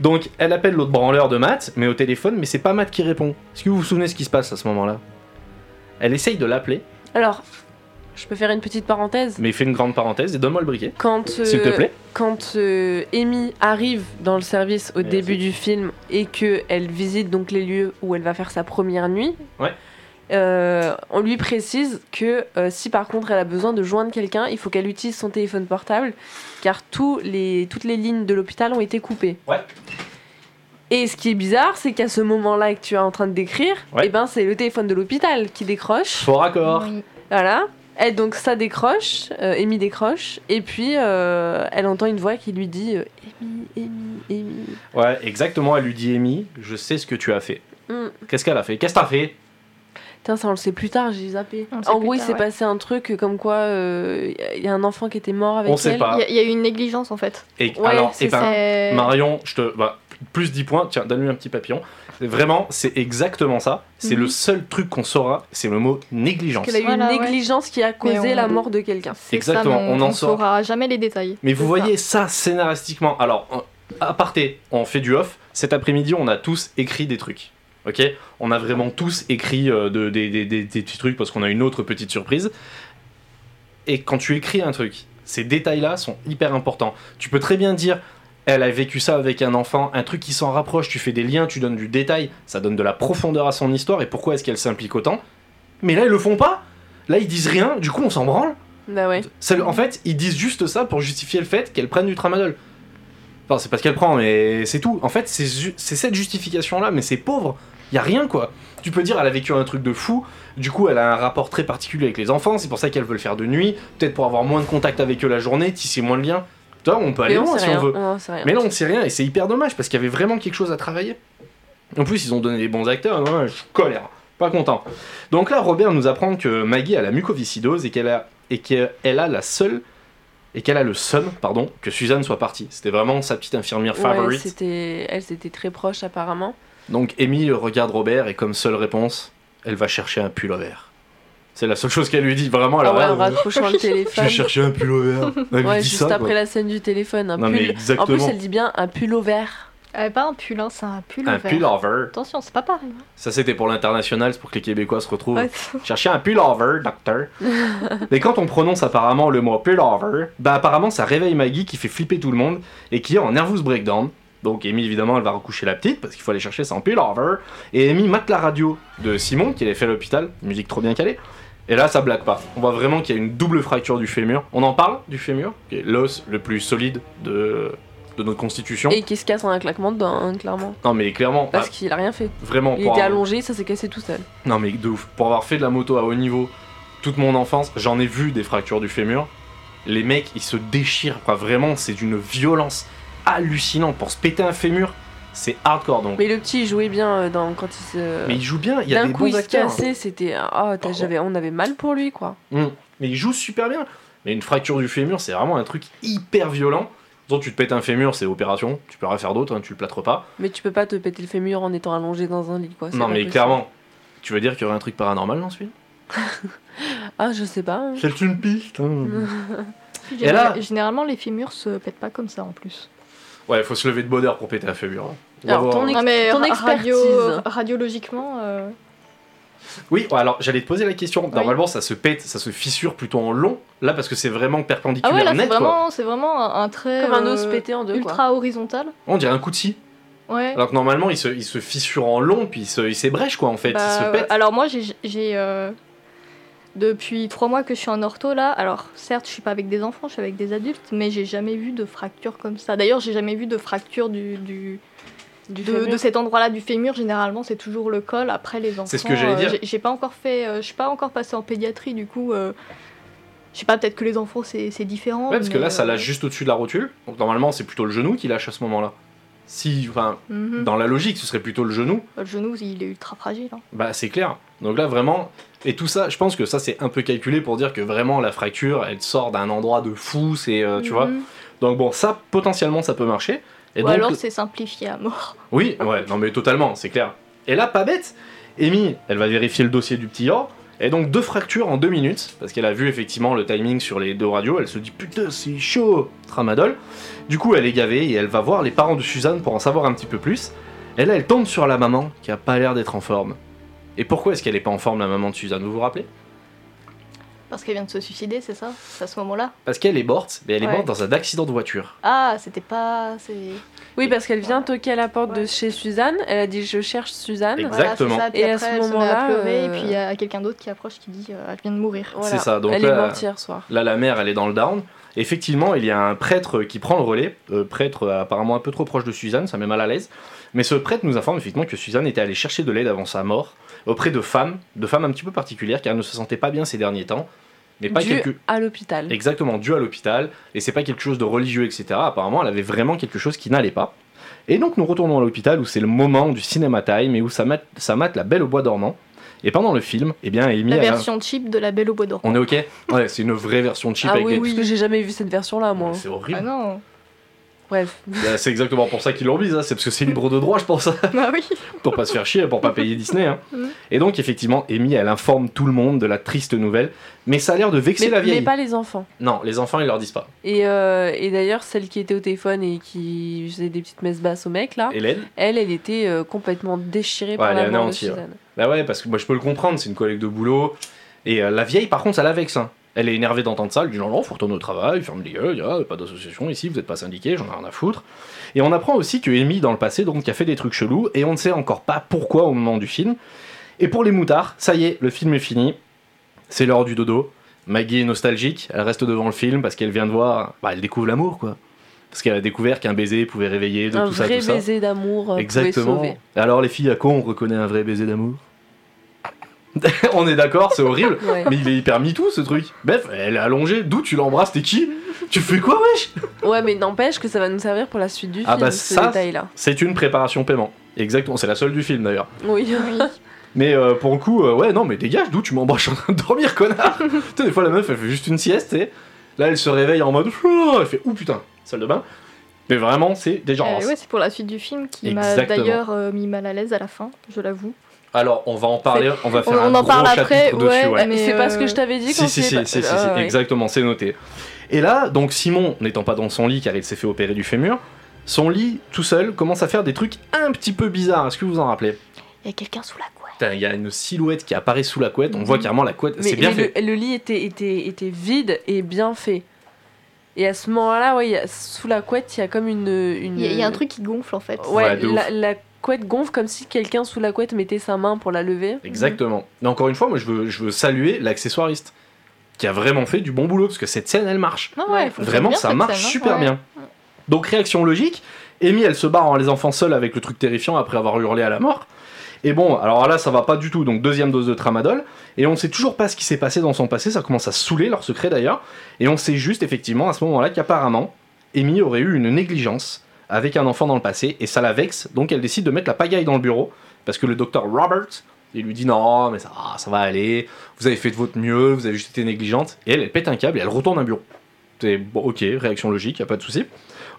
Donc elle appelle l'autre branleur de Matt, mais au téléphone, mais c'est pas Matt qui répond. Est-ce que vous vous souvenez ce qui se passe à ce moment-là? Elle essaye de l'appeler, Alors, je peux faire une petite parenthèse. mais il fait une grande parenthèse et donne-moi le briquet, Quand, s'il te euh, plaît. quand euh, Amy arrive dans le service au Merci. début du film et que elle visite donc les lieux où elle va faire sa première nuit, Ouais. euh, on lui précise que euh, si par contre elle a besoin de joindre quelqu'un, il faut qu'elle utilise son téléphone portable car tous les, toutes les lignes de l'hôpital ont été coupées. Ouais. Et ce qui est bizarre, c'est qu'à ce moment-là que tu es en train de décrire, Ouais. eh ben, c'est le téléphone de l'hôpital qui décroche. Fort raccord. Voilà. Et donc ça décroche, euh, Amy décroche, et puis euh, elle entend une voix qui lui dit euh, Amy, Amy, Amy. Ouais, exactement, elle lui dit Amy, je sais ce que tu as fait. Hmm. Qu'est-ce qu'elle a fait? Qu'est-ce que t'as fait? Putain, ça on le sait plus tard, j'ai zappé. En gros, il s'est ouais. passé un truc comme quoi il y a un enfant qui était mort avec On elle. sait pas. Il y, a- il y a eu une négligence en fait. Et Ouais, alors, c'est eh ben, Marion, je te. bah, plus 10 points, tiens, donne-lui un petit papillon. Vraiment, c'est exactement ça. C'est Mhm. le seul truc qu'on saura, c'est le mot négligence. Qu'elle a eu Voilà, une ouais. négligence qui a causé on- la mort de quelqu'un. C'est Exactement, ça, on en sort. saura jamais les détails. Mais vous ça. voyez ça scénaristiquement. Alors, à parté, on fait du off. Cet après-midi, on a tous écrit des trucs. Ok? On a vraiment tous écrit euh, de- des, des- des- des petits trucs parce qu'on a une autre petite surprise. Et quand tu écris un truc, ces détails-là sont hyper importants. Tu peux très bien dire, elle a vécu ça avec un enfant, un truc qui s'en rapproche, tu fais des liens, tu donnes du détail, ça donne de la profondeur à son histoire et pourquoi est-ce qu'elle s'implique autant? Mais là, ils le font pas. Là, ils disent rien, du coup, on s'en branle. Bah ouais. En fait, ils disent juste ça pour justifier le fait qu'elle prenne du tramadol. Enfin, c'est pas ce qu'elle prend, mais c'est tout. En fait, c'est ju- c'est cette justification-là, mais c'est pauvre. Y a rien, quoi. Tu peux dire, elle a vécu un truc de fou. Du coup, elle a un rapport très particulier avec les enfants. C'est pour ça qu'elle veut le faire de nuit. Peut-être pour avoir moins de contact avec eux la journée, tisser moins de liens. On peut aller loin si rien. on veut. Rien. Mais là, on sait rien et c'est hyper dommage parce qu'il y avait vraiment quelque chose à travailler. En plus, ils ont donné des bons acteurs. Non, je suis colère. Pas content. Donc là, Robert nous apprend que Maggie a la mucoviscidose et qu'elle a, et qu'elle a la seule. Et qu'elle a le seum, pardon, que Suzanne soit partie. C'était vraiment sa petite infirmière Ouais, favorite. c'était... Elles étaient très proches apparemment. Donc Amy regarde Robert et comme seule réponse, elle va chercher un pullover. C'est la seule chose qu'elle lui dit. Vraiment, Ah ouais, en raccrochant le Je téléphone. vais chercher un pullover. Elle lui Ouais, dit juste ça, quoi. après la scène du téléphone. Un Non, mais pull. En exactement. plus, elle dit bien un pull au vert. Euh, pas un pull, hein, c'est un pull Un vert. pullover. Attention, c'est pas pareil. hein. Ça, c'était pour l'international, c'est pour que les Québécois se retrouvent. Ouais. Chercher un pullover, docteur. Mais quand on prononce apparemment le mot pullover, bah apparemment ça réveille Maggie qui fait flipper tout le monde et qui est en nervous breakdown. Donc Amy évidemment elle va recoucher la petite parce qu'il faut aller chercher son pullover. Et Amy mate la radio de Simon qui avait fait à l'hôpital, musique trop bien calée. Et là ça blague pas. On voit vraiment qu'il y a une double fracture du fémur. On en parle du fémur, qui est l'os le plus solide de, de notre constitution. Et qui se casse en un claquement de dents, hein, clairement. Non mais clairement, Parce ah, qu'il a rien fait. vraiment Il était avoir- allongé, ça s'est cassé tout seul. Non mais de ouf. Pour avoir fait de la moto à haut niveau toute mon enfance, j'en ai vu des fractures du fémur. Les mecs, ils se déchirent. Vraiment, c'est d'une violence hallucinante. Pour se péter un fémur, c'est hardcore. Donc. Mais, Mais le petit il jouait bien euh, dans... quand il se. il joue bien. Il y a D'un des coup, bons il se cassait, c'était. Ah, t'as- Oh. j'avais... on avait mal pour lui, quoi. Mm. Mais il joue super bien. Mais une fracture du fémur, c'est vraiment un truc hyper violent. Donc tu te pètes un fémur, c'est opération. Tu peux rien faire d'autre, hein, tu le plâtres pas. Mais tu peux pas te péter le fémur en étant allongé dans un lit, quoi. Non mais possible. clairement. Tu veux dire qu'il y aurait un truc paranormal dans ce film? Ah, je sais pas. hein. C'est une piste. hein. Et là- Généralement, les fémurs se pètent pas comme ça en plus. Ouais, faut se lever de bonheur pour péter un fémur. hein. Alors, ton ex- Non, mais ton ra- expertise. radio, radiologiquement, euh, Oui, alors j'allais te poser la question. Normalement, ça se pète, ça se fissure plutôt en long. Là, parce que c'est vraiment Ah perpendiculaire ouais, là c'est net, quoi. vraiment, c'est vraiment un, un trait Comme un os euh, pété en deux, quoi. ultra horizontal. On dirait un coup de scie. Ouais. Alors que normalement, il se, il se fissure en long, puis il il s'ébrèche, quoi, en fait. Bah, il se ouais. pète. Alors moi j'ai j'ai, euh, depuis trois mois que je suis en ortho là. Alors certes je suis pas avec des enfants, je suis avec des adultes, mais j'ai jamais vu de fracture comme ça. D'ailleurs j'ai jamais vu de fracture du, du Du de, cet endroit-là du fémur. Généralement c'est toujours le col. Après les enfants. C'est ce que j'allais euh, dire. j'ai- J'ai pas encore fait, euh, je suis pas encore passé en pédiatrie du coup. euh, je sais pas, peut-être que les enfants c'est différent. Ouais, parce que là, ça lâche juste au-dessus de la rotule. Donc normalement, c'est plutôt le genou qui lâche à ce moment-là. Si, enfin, mhm. dans la logique, ce serait plutôt le genou. Le genou il est ultra fragile. hein. Bah, c'est clair. Donc là, vraiment. Et tout ça, je pense que ça, c'est un peu calculé pour dire que vraiment, la fracture, elle sort d'un endroit de fou. C'est, euh, tu vois. Mhm. Donc bon, ça, potentiellement, ça peut marcher. Et Ou donc, alors c'est simplifié à mort. Oui, ouais, non mais totalement, c'est clair. Et là, pas bête, Amy, elle va vérifier le dossier du petit Yor, et donc deux fractures en deux minutes, parce qu'elle a vu effectivement le timing sur les deux radios, elle se dit putain c'est chaud, tramadol. Du coup, elle est gavée et elle va voir les parents de Suzanne pour en savoir un petit peu plus. Et là, elle tombe sur la maman qui a pas l'air d'être en forme. Et pourquoi est-ce qu'elle est pas en forme, la maman de Suzanne, vous vous rappelez? Parce qu'elle vient de se suicider, c'est ça? C'est à ce moment-là? Parce qu'elle est morte, mais elle est Ouais. morte dans un accident de voiture. Ah, c'était pas. Oui, parce qu'elle vient toquer à la porte de chez Suzanne. Elle a dit Je cherche Suzanne. Voilà, Exactement. ça. Et à ce moment-là, pleurer, euh, et puis il y a quelqu'un d'autre qui approche qui dit euh, Elle vient de mourir. Voilà. C'est ça, donc elle là- est morte hier soir. Là, la mère, elle est dans le down. Effectivement, il y a un prêtre qui prend le relais. Euh, prêtre apparemment un peu trop proche de Suzanne, ça met mal à l'aise. Mais ce prêtre nous informe effectivement que Suzanne était allée chercher de l'aide avant sa mort auprès de femmes, de femmes un petit peu particulières, car elle ne se sentait pas bien ces derniers temps. Mais pas Dû quelque... à l'hôpital. Exactement, dû à l'hôpital. Et c'est pas quelque chose de religieux, etc. Apparemment, elle avait vraiment quelque chose qui n'allait pas. Et donc, nous retournons à l'hôpital où c'est le moment du cinéma time et où ça mate, ça mate la belle au bois dormant. Et pendant le film, eh bien, Amy, La elle a- version cheap de La Belle au Bois dormant. On est ok? Ouais, c'est une vraie version cheap Ah avec oui, des- parce que j'ai jamais vu cette version-là, moi. C'est horrible. Ah non Bref. Bah, c'est exactement pour ça qu'ils l'ont mise, hein. c'est parce que c'est libre de droit, je pense. Bah oui pour pas se faire chier, pour pas payer Disney. hein. Et donc, effectivement, Amy, elle informe tout le monde de la triste nouvelle, mais ça a l'air de vexer Mais, la vieille. mais pas les enfants. Non, les enfants, ils leur disent pas. Et, euh, et d'ailleurs, celle qui était au téléphone et qui faisait des petites messes basses au mec, là, Hélène elle, elle était euh, complètement déchirée Ouais, par la mort de. Suzanne. Bah ouais, parce que moi, je peux le comprendre, c'est une collègue de boulot. Et euh, la vieille, par contre, ça la vexe. hein. Elle est énervée d'entendre ça, elle dit non, non, faut retourner au travail, ferme les gueules, y a pas d'association ici, vous êtes pas syndiqué, j'en ai rien à foutre. Et on apprend aussi que Amy, dans le passé, donc, a fait des trucs chelous, et on ne sait encore pas pourquoi au moment du film. Et pour les moutards, ça y est, le film est fini, c'est l'heure du dodo. Maggie est nostalgique, elle reste devant le film parce qu'elle vient de voir, bah, elle découvre l'amour, quoi. Parce qu'elle a découvert qu'un baiser pouvait réveiller de Un tout ça, vrai tout ça. baiser d'amour euh, Exactement. sauver. Alors les filles, à quoi on reconnaît un vrai baiser d'amour? On est d'accord, c'est horrible. Ouais. Mais il est hyper MeToo ce truc. Bref, elle est allongée, d'où tu l'embrasses, t'es qui? Tu fais quoi, wesh? Ouais, mais n'empêche que ça va nous servir pour la suite du Ah film, bah ce ça, détail-là. C'est une préparation paiement. Exactement, c'est la seule du film d'ailleurs. Oui. Oui. Mais euh, pour le coup, euh, ouais, non, mais dégage, d'où tu m'embrasses en train de dormir, connard? Tu sais, des fois la meuf, elle fait juste une sieste, tu sais. Là, elle se réveille en mode. Ouh Elle fait, ouh putain, salle de bain. Mais vraiment, c'est déjà. Euh, ouais, c'est pour la suite du film qui m'a d'ailleurs euh, mis mal à l'aise à la fin, je l'avoue. Alors, on va en parler, on va faire On- un on en gros parle chapitre après, dessus, ouais, ouais. mais, c'est pas ce que euh, je t'avais dit Si, quand si, si, pas- si, si, Ah, si, ouais. exactement, c'est noté. Et là, donc Simon, n'étant pas dans son lit car il s'est fait opérer du fémur, son lit, tout seul, commence à faire des trucs un petit peu bizarres. Est-ce que vous en rappelez? Il y a quelqu'un sous la couette. Il y a une silhouette qui apparaît sous la couette, on voit carrément la couette, Mais, c'est bien mais fait. Le, le lit était, était, était vide et bien fait. Et à ce moment-là, ouais, y a- sous la couette, il y a comme une. une... Il y, y a un truc qui gonfle en fait. Ouais, Ouais, la, la couette gonfle comme si quelqu'un sous la couette mettait sa main pour la lever. Exactement. Mais encore une fois, moi je veux, je veux saluer l'accessoiriste qui a vraiment fait du bon boulot parce que cette scène elle marche. Ah Ouais, Vraiment, bien, ça marche scène, hein. super Ouais. bien. Donc réaction logique, Amy elle se barre en les enfants seuls avec le truc terrifiant après avoir hurlé à la mort. Et bon, alors là ça va pas du tout, donc deuxième dose de tramadol, et on sait toujours pas ce qui s'est passé dans son passé, ça commence à saouler leur secret d'ailleurs, et on sait juste effectivement à ce moment-là qu'apparemment, Amy aurait eu une négligence avec un enfant dans le passé, et ça la vexe, donc elle décide de mettre la pagaille dans le bureau, parce que le docteur Robert, il lui dit non, mais ça, ça va aller, vous avez fait de votre mieux, vous avez juste été négligente, et elle, elle pète un câble et elle retourne un bureau. C'est bon, ok, réaction logique, y a pas de souci.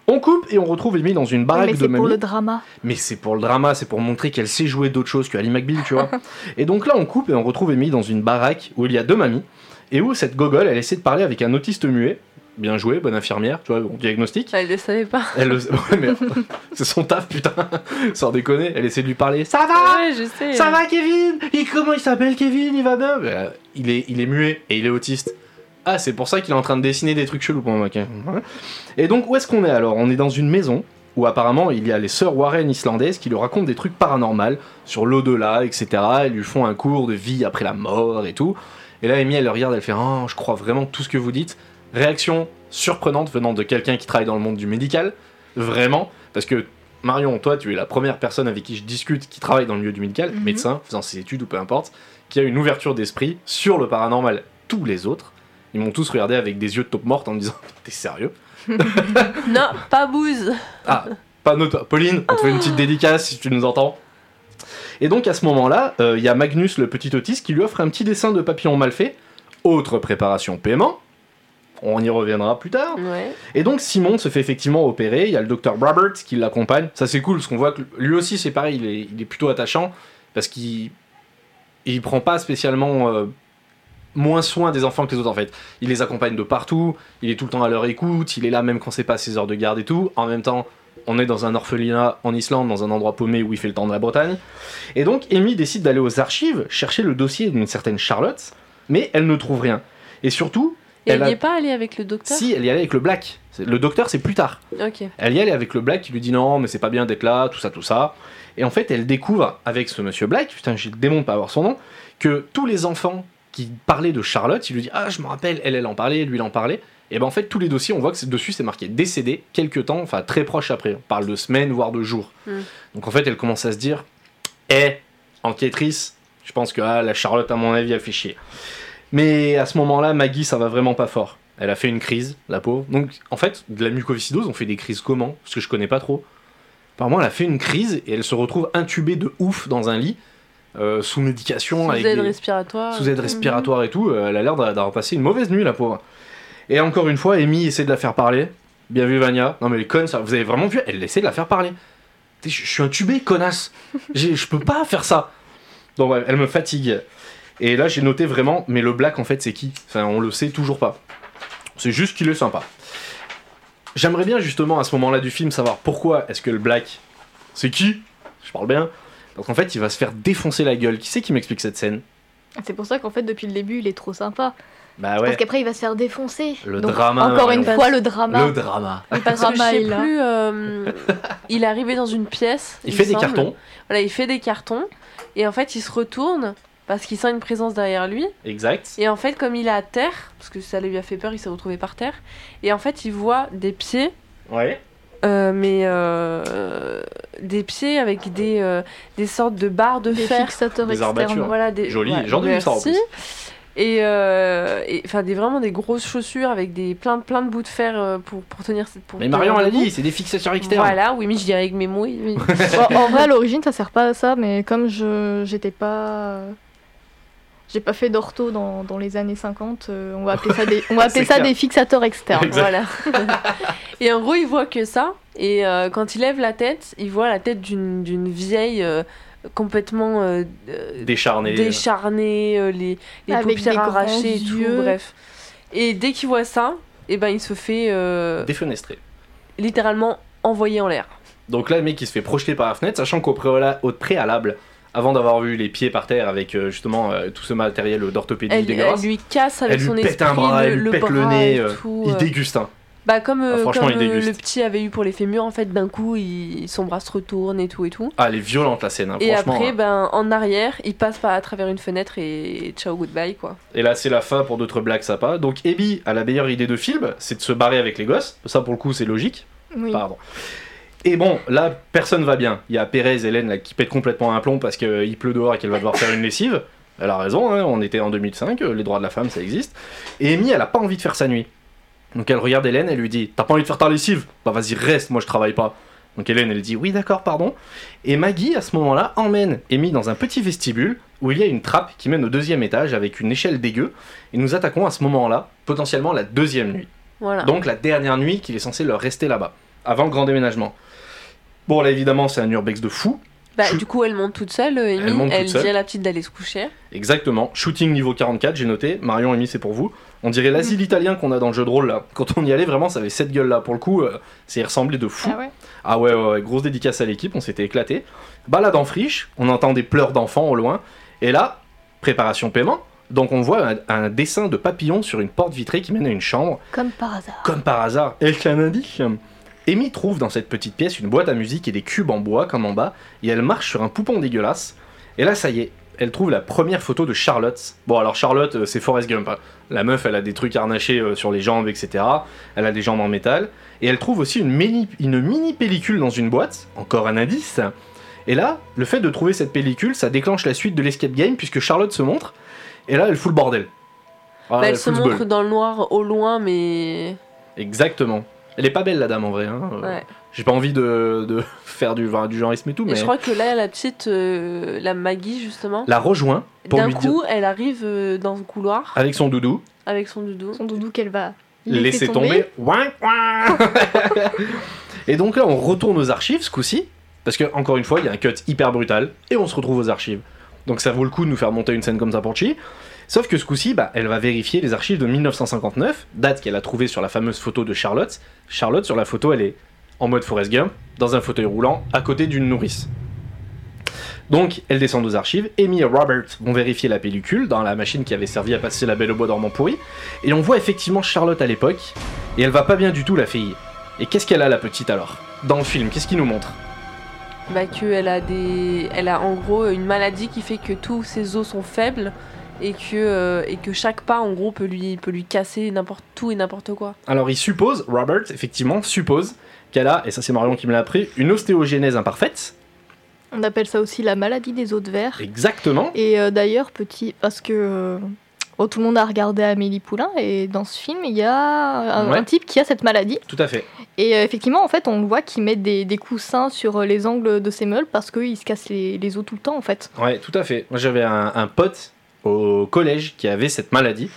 On coupe et on retrouve Amy dans une baraque mais de c'est pour mamie. le drama. Mais c'est pour le drama, c'est pour montrer qu'elle sait jouer d'autres choses que Ali McBeal, tu vois. et donc là, on coupe et on retrouve Amy dans une baraque où il y a deux mamies et où cette gogole, elle essaie de parler avec un autiste muet bien joué, bonne infirmière, tu vois, bon diagnostic. Elle le savait pas. Elle le... ouais, mais c'est son taf, putain, sans déconner. Elle essaie de lui parler. Ça va Ouais, je sais. Ça va, Kevin? Et comment il s'appelle, Kevin? Il va bien? Euh, il, est, il est muet et il est autiste. Ah, c'est pour ça qu'il est en train de dessiner des trucs chelous pour moi. Et donc, où est-ce qu'on est alors? On est dans une maison où apparemment il y a les sœurs Warren islandaises qui lui racontent des trucs paranormaux sur l'au-delà, etc. Elles lui font un cours de vie après la mort et tout. Et là, Amy, elle le regarde, elle fait Oh, je crois vraiment tout ce que vous dites. Réaction surprenante venant de quelqu'un qui travaille dans le monde du médical. Vraiment. Parce que Marion, toi, tu es la première personne avec qui je discute qui travaille dans le milieu du médical, Mhm. médecin, faisant ses études ou peu importe, qui a une ouverture d'esprit sur le paranormal. Tous les autres, ils m'ont tous regardé avec des yeux de taupe morte en me disant T'es sérieux? Non, pas bouse. Ah, pas notre. Pauline, on te fait une petite dédicace si tu nous entends. Et donc à ce moment-là, euh, il y a Magnus, le petit autiste, qui lui offre un petit dessin de papillon mal fait. Autre préparation paiement. On y reviendra plus tard. Ouais. Et donc Simon se fait effectivement opérer. Il y a le docteur Robert qui l'accompagne. Ça c'est cool parce qu'on voit que lui aussi c'est pareil, il est, il est plutôt attachant parce qu'il il prend pas spécialement euh, moins soin des enfants que les autres en fait. Il les accompagne de partout. Il est tout le temps à leur écoute. Il est là même quand c'est pas ses heures de garde et tout. En même temps, on est dans un orphelinat en Islande, dans un endroit paumé où il fait le temps de la Bretagne. Et donc Amy décide d'aller aux archives chercher le dossier d'une certaine Charlotte, mais elle ne trouve rien. Et surtout, Et Elle a- n'y est pas allée avec le docteur si elle y allait avec le Black. Le docteur c'est plus tard. Ok. Elle y allait avec le Black qui lui dit non, mais c'est pas bien d'être là, tout ça, tout ça. Et en fait, elle découvre avec ce monsieur Black, putain, j'ai le démon de pas avoir son nom, que tous les enfants qui parlaient de Charlotte, il lui dit ah, je me rappelle, elle, elle en parlait, lui, il en parlait. Et ben en fait, tous les dossiers, on voit que dessus c'est marqué décédé quelques temps, enfin très proche après. On parle de semaines, voire de jours. Hmm. Donc en fait, elle commence à se dire eh, enquêtrice, je pense que ah, la Charlotte, à mon avis, elle fait chier. Mais à ce moment-là, Maggie, ça va vraiment pas fort. Elle a fait une crise, la pauvre. Donc, en fait, de la mucoviscidose, on fait des crises comment? Parce que je connais pas trop. Apparemment, elle a fait une crise et elle se retrouve intubée de ouf dans un lit, euh, sous médication, Sous avec aide des- respiratoire. sous aide respiratoire et tout. euh, elle a l'air d'a- d'avoir passé une mauvaise nuit, la pauvre. Et encore une fois, Amy essaie de la faire parler. Bien vu, Vania. Non, mais les connes, ça- vous avez vraiment vu? Elle essaie de la faire parler. Je suis intubé, connasse. Je peux pas faire ça. Donc, ouais, elle me fatigue. Et là, j'ai noté vraiment, mais le Black, en fait, c'est qui? Enfin, on le sait toujours pas. C'est juste qu'il est sympa. J'aimerais bien, justement, à ce moment-là du film, savoir pourquoi est-ce que le Black, c'est qui? Je parle bien. Donc, en fait, il va se faire défoncer la gueule. Qui c'est qui m'explique cette scène? C'est pour ça qu'en fait, depuis le début, il est trop sympa. Bah ouais. Parce qu'après, il va se faire défoncer. Le Donc, drama, Encore une fois, le drama. Le drama. Le Parce que je drama sais est là. plus. euh, il est arrivé dans une pièce. Il fait des cartons, Voilà, il fait des cartons. Et en fait, il se retourne parce qu'il sent une présence derrière lui. exact. Et en fait, comme il est à terre, parce que ça lui a fait peur, il s'est retrouvé par terre. Et en fait, il voit des pieds, Ouais. euh, mais euh, des pieds avec des, euh, des sortes de barres de Des fer. fixateurs Des externes. armatures. Voilà, des, Joli, ouais, j'en ai vu ça en plus. Et euh, enfin des vraiment des grosses chaussures avec des plein de plein de bouts de fer pour pour tenir cette pour Mais Marion, tenir elle a debout. dit, c'est des fixations externes. Voilà, oui, mais je dirais avec mes mots. oui, oui. Bon, en vrai, à l'origine, ça sert pas à ça, mais comme je j'étais pas. J'ai pas fait d'ortho dans, dans les années 50, euh, on va appeler ça des, on va appeler ça clair. des fixateurs externes. Exact. voilà. et en gros, il voit que ça. Et euh, quand il lève la tête, il voit la tête d'une d'une vieille euh, complètement Décharné. décharnée, euh, les, les Avec paupières arrachées et tout, yeux. bref. Et dès qu'il voit ça, et ben il se fait euh, Défenestré. littéralement envoyer en l'air. Donc là, le mec, il se fait projeter par la fenêtre, sachant qu'au préala- au préalable, avant d'avoir vu les pieds par terre avec euh, justement euh, tout ce matériel d'orthopédie Elle, elle dégueulasse, lui casse avec Elle lui son pète esprit un bras, le, elle lui le pète le bras nez, euh, tout, il déguste. hein. Bah comme, euh, Ah, franchement, comme euh, le petit avait eu pour les fémurs, en fait, d'un coup, il, son bras se retourne et tout et tout. Ah, elle est violente la scène, hein, et franchement. après, hein. ben, en arrière, il passe par à travers une fenêtre et ciao, goodbye, quoi. Et là, c'est la fin pour d'autres blagues sympas. Donc, Abby a la meilleure idée de film, c'est de se barrer avec les gosses. Ça, pour le coup, c'est logique. Oui. Pardon. Et bon, là, personne va bien. Il y a Pérez, Hélène, là, qui pète complètement un plomb parce qu'il pleut dehors et qu'elle va devoir faire une lessive. Elle a raison, hein, on était en 2005, euh, les droits de la femme, ça existe. Et Amy, elle a pas envie de faire sa nuit. Donc elle regarde Hélène, elle lui dit T'as pas envie de faire ta lessive? Bah vas-y, reste, moi je travaille pas. Donc Hélène, elle dit Oui, d'accord, pardon. Et Maggie, à ce moment-là, emmène Amy dans un petit vestibule où il y a une trappe qui mène au deuxième étage avec une échelle dégueu. Et nous attaquons à ce moment-là, potentiellement la deuxième nuit. Voilà. Donc la dernière nuit qu'il est censé leur rester là-bas, avant le grand déménagement. Bon là évidemment c'est un urbex de fou. Bah, du coup, elle monte toute seule, euh, Amy. Elle monte toute Elle seule. dit à la petite d'aller se coucher. Exactement. Shooting niveau 44, j'ai noté. Marion et Amy, c'est pour vous. On dirait l'asile italien qu'on a dans le jeu de rôle là. Quand on y allait, vraiment, ça avait cette gueule là. Pour le coup, euh, c'est ressemblé de fou. Ah ouais Ah ouais, ouais, ouais, grosse dédicace à l'équipe, on s'était éclaté. Balade en friche, on entend des pleurs d'enfants au loin. Et là, préparation paiement. Donc on voit un, un dessin de papillon sur une porte vitrée qui mène à une chambre. Comme par hasard. Comme par hasard, est un indice Amy trouve dans cette petite pièce une boîte à musique et des cubes en bois comme en bas, et elle marche sur un poupon dégueulasse. Et là, ça y est, elle trouve la première photo de Charlotte. Bon, alors Charlotte, euh, c'est Forrest Gump. hein. La meuf, elle a des trucs harnachés euh, sur les jambes, etc. Elle a des jambes en métal. Et elle trouve aussi une mini, une mini pellicule dans une boîte, encore un indice. Et là, le fait de trouver cette pellicule, ça déclenche la suite de l'escape game, puisque Charlotte se montre, et là, elle fout le bordel. Ah, Bah, elle se montre dans le noir au loin, mais. Exactement. Elle est pas belle la dame en vrai. hein. Euh, Ouais. J'ai pas envie de, de faire du, du genreisme et tout, Et mais je crois que là, la petite, euh, la Maggie, justement, la rejoint pour d'un lui dire coup, elle arrive euh, dans le couloir avec son doudou, avec son doudou. Son doudou qu'elle va laisser tomber. Ouin, ouin. et donc là, on retourne aux archives ce coup-ci, parce que encore une fois, il y a un cut hyper brutal et on se retrouve aux archives. Donc ça vaut le coup de nous faire monter une scène comme ça pour Chi. Sauf que ce coup-ci, bah, elle va vérifier les archives de 1959, date qu'elle a trouvée sur la fameuse photo de Charlotte. Charlotte, sur la photo, elle est en mode Forrest Gump, dans un fauteuil roulant, à côté d'une nourrice. Donc, elle descend aux archives. Amy et Robert vont vérifier la pellicule dans la machine qui avait servi à passer la belle au bois dormant pourri. Et on voit effectivement Charlotte à l'époque. Et elle va pas bien du tout, la fille. Et qu'est-ce qu'elle a, la petite alors Dans le film, qu'est-ce qu'il nous montre? Bah, qu'elle a des. Elle a en gros une maladie qui fait que tous ses os sont faibles et que, euh, et que chaque pas, en gros, peut lui, peut lui casser n'importe tout et n'importe quoi. Alors, il suppose, Robert, effectivement, suppose qu'elle a, et ça c'est Marion qui me l'a appris, une ostéogénèse imparfaite. On appelle ça aussi la maladie des os de verre. Exactement. Et euh, d'ailleurs, petit, parce que euh, oh, tout le monde a regardé Amélie Poulain, et dans ce film, il y a un, Ouais. un type qui a cette maladie. Tout à fait. Et euh, effectivement, en fait, on le voit qu'il met des, des coussins sur les angles de ses meubles parce qu'il se casse les, les os tout le temps, en fait. Ouais, tout à fait. Moi j'avais un, un pote au collège qui avait cette maladie.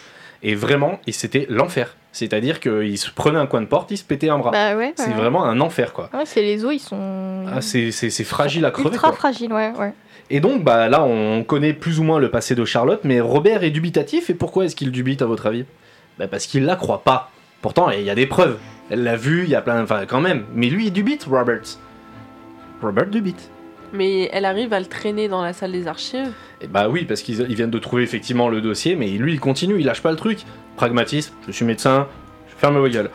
Et vraiment, et c'était l'enfer. C'est-à-dire qu'il se prenait un coin de porte, il se pétait un bras. Bah ouais. c'est ouais. vraiment un enfer, quoi. Ouais, c'est les os, ils sont. Ah, c'est fragile à crever, Ultra quoi. fragile, ouais, ouais. Et donc, bah là, on connaît plus ou moins le passé de Charlotte, mais Robert est dubitatif. Et pourquoi est-ce qu'il dubite, à votre avis? Bah Parce qu'il la croit pas. Pourtant, il y a des preuves. Elle l'a vu, il y a plein. Enfin, quand même. Mais lui, il dubite, Robert. Robert dubite. Mais elle arrive à le traîner dans la salle des archives. Et bah oui, parce qu'ils ils viennent de trouver effectivement le dossier, mais lui, il continue, il lâche pas le truc. Pragmatisme, je suis médecin, je ferme ma gueule.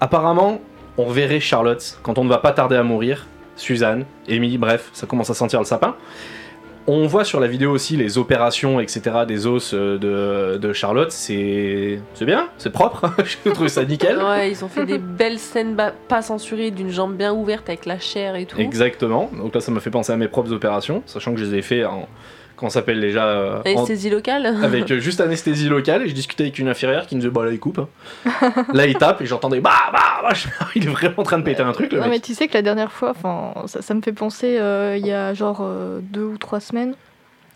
Apparemment, on reverrait Charlotte quand on ne va pas tarder à mourir. Suzanne, Amy, bref, ça commence à sentir le sapin. On voit sur la vidéo aussi les opérations, etc., des os euh, de, de Charlotte. C'est c'est bien, c'est propre. je trouve ça nickel. Ouais, ils ont fait des belles scènes pas censurées d'une jambe bien ouverte avec la chair et tout. Exactement. Donc là, ça me fait penser à mes propres opérations, sachant que je les ai fait en. Ça s'appelle déjà euh, en- Anesthésie locale? avec euh, juste anesthésie locale et je discutais avec une infirmière qui me disait bah là il coupe hein. là il tape et j'entendais bah bah, bah il est vraiment en train de péter un truc le Non, mais mec tu sais que la dernière fois, enfin, ça, ça me fait penser, euh, il y a genre euh, deux ou trois semaines,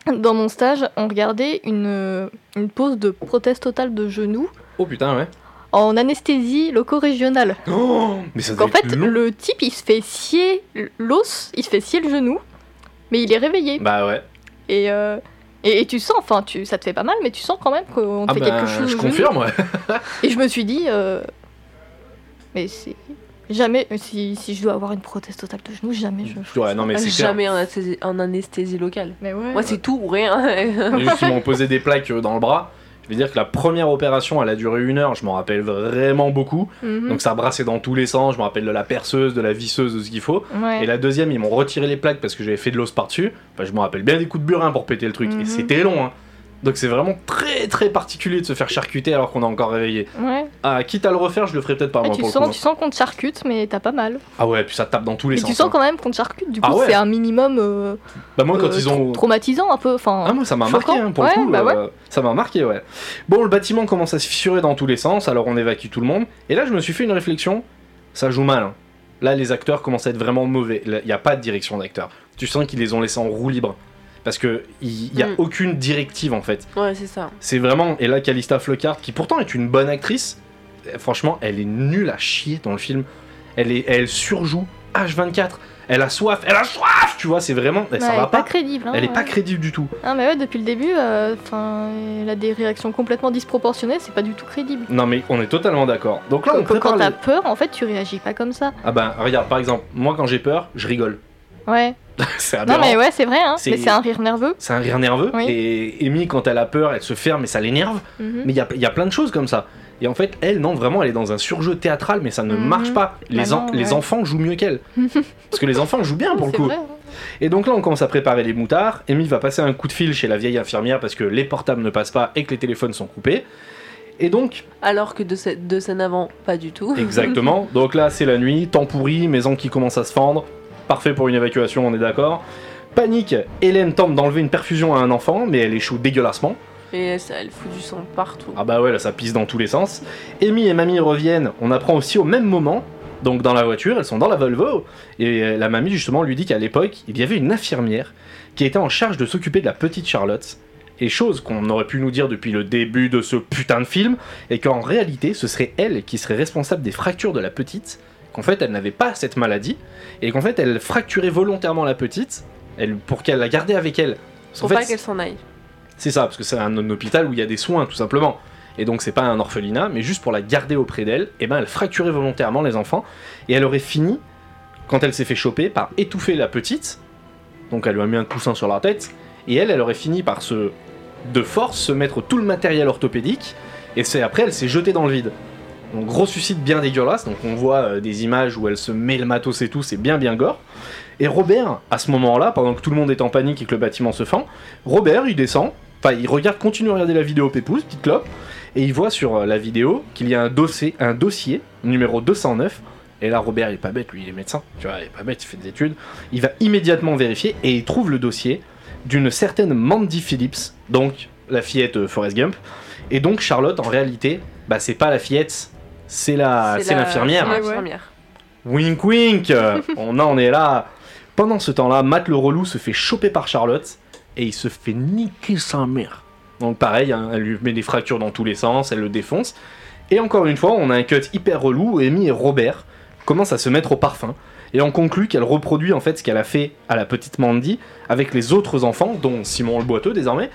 dans mon stage, on regardait une, une pause de prothèse totale de genou oh putain ouais en anesthésie loco-régionale. oh, mais ça Donc en fait, long. le type, il se fait scier l'os, il se fait scier le genou, mais il est réveillé. bah ouais Et, euh, et, et tu sens, enfin, tu, ça te fait pas mal, mais tu sens quand même qu'on te ah fait bah, quelque chose je confirme ouais Et je me suis dit, euh, mais c'est jamais, si, si je dois avoir une prothèse totale de genou, jamais je. ouais non mais c'est Jamais en anesthésie, en anesthésie locale. Mais ouais. Moi, c'est tout ou rien. Et juste ils m'ont posé des plaques euh, dans le bras je vais dire que la première opération elle a duré une heure je m'en rappelle vraiment beaucoup Mhm. donc ça brassait dans tous les sens je me rappelle de la perceuse de la visseuse de ce qu'il faut Ouais. Et la deuxième, ils m'ont retiré les plaques parce que j'avais fait de l'os par-dessus. Enfin, je me rappelle bien des coups de burin pour péter le truc. Et Mhm. c'était long, hein. Donc c'est vraiment très très particulier de se faire charcuter alors qu'on est encore réveillé. Ouais. Ah, quitte à le refaire, je le ferai peut-être pas Et moi tu, pour le sens, coup. tu sens qu'on te charcute, mais t'as pas mal. Ah ouais, puis ça tape dans tous les Mais sens. tu sens hein. quand même qu'on te charcute, du coup, Ah ouais. c'est un minimum euh, Bah moi quand euh, ils ont... tra- traumatisant un peu. Enfin, Ah moi ça m'a marqué hein, pour Ouais, le coup. bah ouais. euh, ça m'a marqué ouais. Bon le bâtiment commence à se fissurer dans tous les sens, alors on évacue tout le monde. Et là je me suis fait une réflexion, ça joue mal. hein. Là les acteurs commencent à être vraiment mauvais. Il n'y a pas de direction d'acteur. Tu sens qu'ils les ont laissés en roue libre. Parce que il n'y a Mm. aucune directive en fait. ouais, c'est ça. C'est vraiment. Et là, Calista Flockhart, qui pourtant est une bonne actrice, euh, franchement, elle est nulle à chier dans le film. Elle, est, elle surjoue H24. Elle a soif, elle a soif, tu vois, c'est vraiment. ça Ouais, va elle est pas. crédible. hein, elle est pas ouais. crédible du tout. Ah, mais ouais, depuis le début, euh, enfin, elle a des réactions complètement disproportionnées, c'est pas du tout crédible. Non, mais on est totalement d'accord. Donc là, on Quand, quand t'as les- peur, en fait, tu réagis pas comme ça. Ah ben, regarde, par exemple, moi quand j'ai peur, je rigole. Ouais. c'est Non, mais ouais, c'est vrai, hein. C'est- Mais c'est un rire nerveux. C'est un rire nerveux. Oui. Et Amy, quand elle a peur, elle se ferme et ça l'énerve. Mhm. Mais il y a, il y a plein de choses comme ça. Et en fait, elle, non, vraiment, elle est dans un surjeu théâtral, mais ça ne Mhm. marche pas. Les, Bah en- non, les enfants jouent mieux qu'elle. Parce que les enfants jouent bien pour le coup. vrai. Et donc là, on commence à préparer les moutards. Amy va passer un coup de fil chez la vieille infirmière parce que les portables ne passent pas et que les téléphones sont coupés. Et donc, Alors que de cette deux scènes avant, pas du tout. exactement. donc là, c'est la nuit, temps pourri, maison qui commence à se fendre. Parfait pour une évacuation, on est d'accord. Panique, Hélène tente d'enlever une perfusion à un enfant, mais elle échoue dégueulassement. Et elle, elle fout du sang partout. Ah bah ouais, là ça pisse dans tous les sens. Amy et mamie reviennent, on apprend aussi au même moment, donc dans la voiture, elles sont dans la Volvo, et euh, la mamie justement lui dit qu'à l'époque, il y avait une infirmière qui était en charge de s'occuper de la petite Charlotte, et chose qu'on aurait pu nous dire depuis le début de ce putain de film, et qu'en réalité, ce serait elle qui serait responsable des fractures de la petite, qu'en fait elle n'avait pas cette maladie, et qu'en fait elle fracturait volontairement la petite, elle, pour qu'elle la gardait avec elle. Pour pas qu'elle s'en aille. c'est ça, parce que c'est un, un hôpital où il y a des soins, tout simplement. Et donc c'est pas un orphelinat, mais juste pour la garder auprès d'elle, et ben elle fracturait volontairement les enfants, et elle aurait fini, quand elle s'est fait choper, par étouffer la petite, donc elle lui a mis un coussin sur la tête, et elle, elle aurait fini par se, de force, se mettre tout le matériel orthopédique, et c'est après elle s'est jetée dans le vide. Donc gros suicide bien dégueulasse, donc on voit euh, des images où elle se met le matos et tout, c'est bien bien gore. Et Robert, à ce moment-là, pendant que tout le monde est en panique et que le bâtiment se fend, Robert, il descend, enfin il regarde, continue à regarder la vidéo Pépouze, petite clope, et il voit sur euh, la vidéo qu'il y a un dossier, un dossier numéro 209. Et là, Robert, il est pas bête, lui, il est médecin, tu vois, il est pas bête, il fait des études. Il va immédiatement vérifier et il trouve le dossier d'une certaine Mandy Phillips, donc la fillette euh, Forrest Gump. Et donc Charlotte, en réalité, bah c'est pas la fillette, c'est la, c'est l'infirmière. Wink wink On en est là Pendant ce temps-là, Matt le relou se fait choper par Charlotte et il se fait niquer sa mère. Donc pareil, hein, elle lui met des fractures dans tous les sens, elle le défonce. Et encore une fois, on a un cut hyper relou où Amy et Robert commencent à se mettre au parfum. Et on conclut qu'elle reproduit en fait ce qu'elle a fait à la petite Mandy avec les autres enfants, dont Simon le boiteux désormais.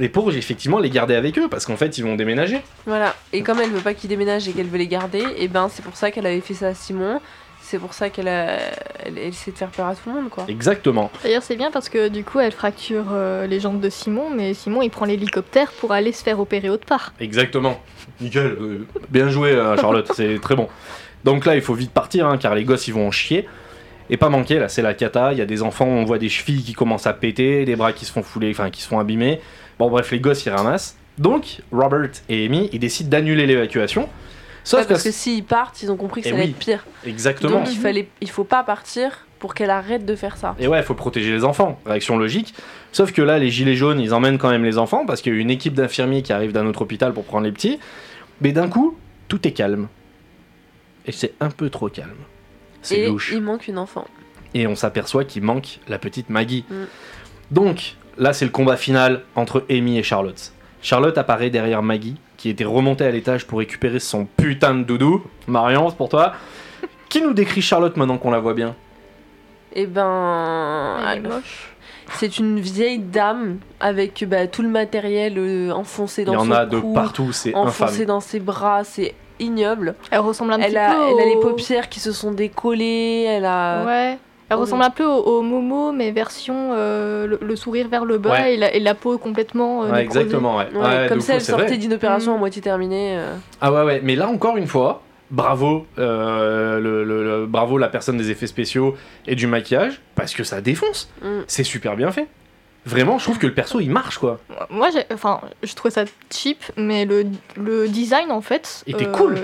Et pour effectivement les garder avec eux, parce qu'en fait ils vont déménager. Voilà. Et comme elle veut pas qu'ils déménagent et qu'elle veut les garder, et ben c'est pour ça qu'elle avait fait ça à Simon. C'est pour ça qu'elle a... elle, elle essaie de faire peur à tout le monde, quoi. Exactement. D'ailleurs, c'est bien parce que du coup, elle fracture euh, les jambes de Simon, mais Simon, il prend l'hélicoptère pour aller se faire opérer autre part. Exactement. Nickel. euh, bien joué, euh, Charlotte. c'est très bon. Donc là, il faut vite partir, hein, car les gosses, ils vont en chier. Et pas manquer, là, c'est la cata. Il y a des enfants, on voit des chevilles qui commencent à péter, des bras qui se font fouler, enfin, qui se font abîmer. Bon, bref, les gosses, ils ramassent. Donc, Robert et Amy, ils décident d'annuler l'évacuation. Sauf Ouais, parce que... que s'ils partent, ils ont compris que Eh ça allait oui. être pire. Exactement. Donc il fallait, il faut pas partir pour qu'elle arrête de faire ça. Et ouais, il faut protéger les enfants. Réaction logique. Sauf que là, les gilets jaunes, ils emmènent quand même les enfants parce qu'il y a une équipe d'infirmiers qui arrive d'un autre hôpital pour prendre les petits. Mais d'un coup, tout est calme. Et c'est un peu trop calme. C'est Et louche. il manque une enfant. Et on s'aperçoit qu'il manque la petite Maggie. Mm. Donc, là, c'est le combat final entre Amy et Charlotte. Charlotte apparaît derrière Maggie, qui était remontée à l'étage pour récupérer son putain de doudou. Marion, c'est pour toi. Qui nous décrit Charlotte maintenant qu'on la voit bien? Et ben. Elle est moche. C'est une vieille dame avec bah, tout le matériel euh, enfoncé Il dans y en son a de cou, partout, c'est enfoncé infâme. dans ses bras, c'est ignoble. Elle ressemble un petit Elle a, peu elle a les au- paupières qui se sont décollées, elle a. Ouais. Elle Oh, ressemble oui. un peu au, au Momo, mais version euh, le, le sourire vers le bas Ouais. et, la, et la peau complètement. euh, Ouais, exactement, ouais. Ouais, Ouais, comme ça, coup, elle sortait d'une opération Mm. à moitié terminée. euh. Ah ouais, ouais, mais là encore une fois, bravo, euh, le, le- le- bravo la personne des effets spéciaux et du maquillage, parce que ça défonce. Mm. C'est super bien fait. Vraiment, je trouve que le perso il marche quoi. Moi, enfin, je trouvais ça cheap, mais le, le design en fait. Il était cool.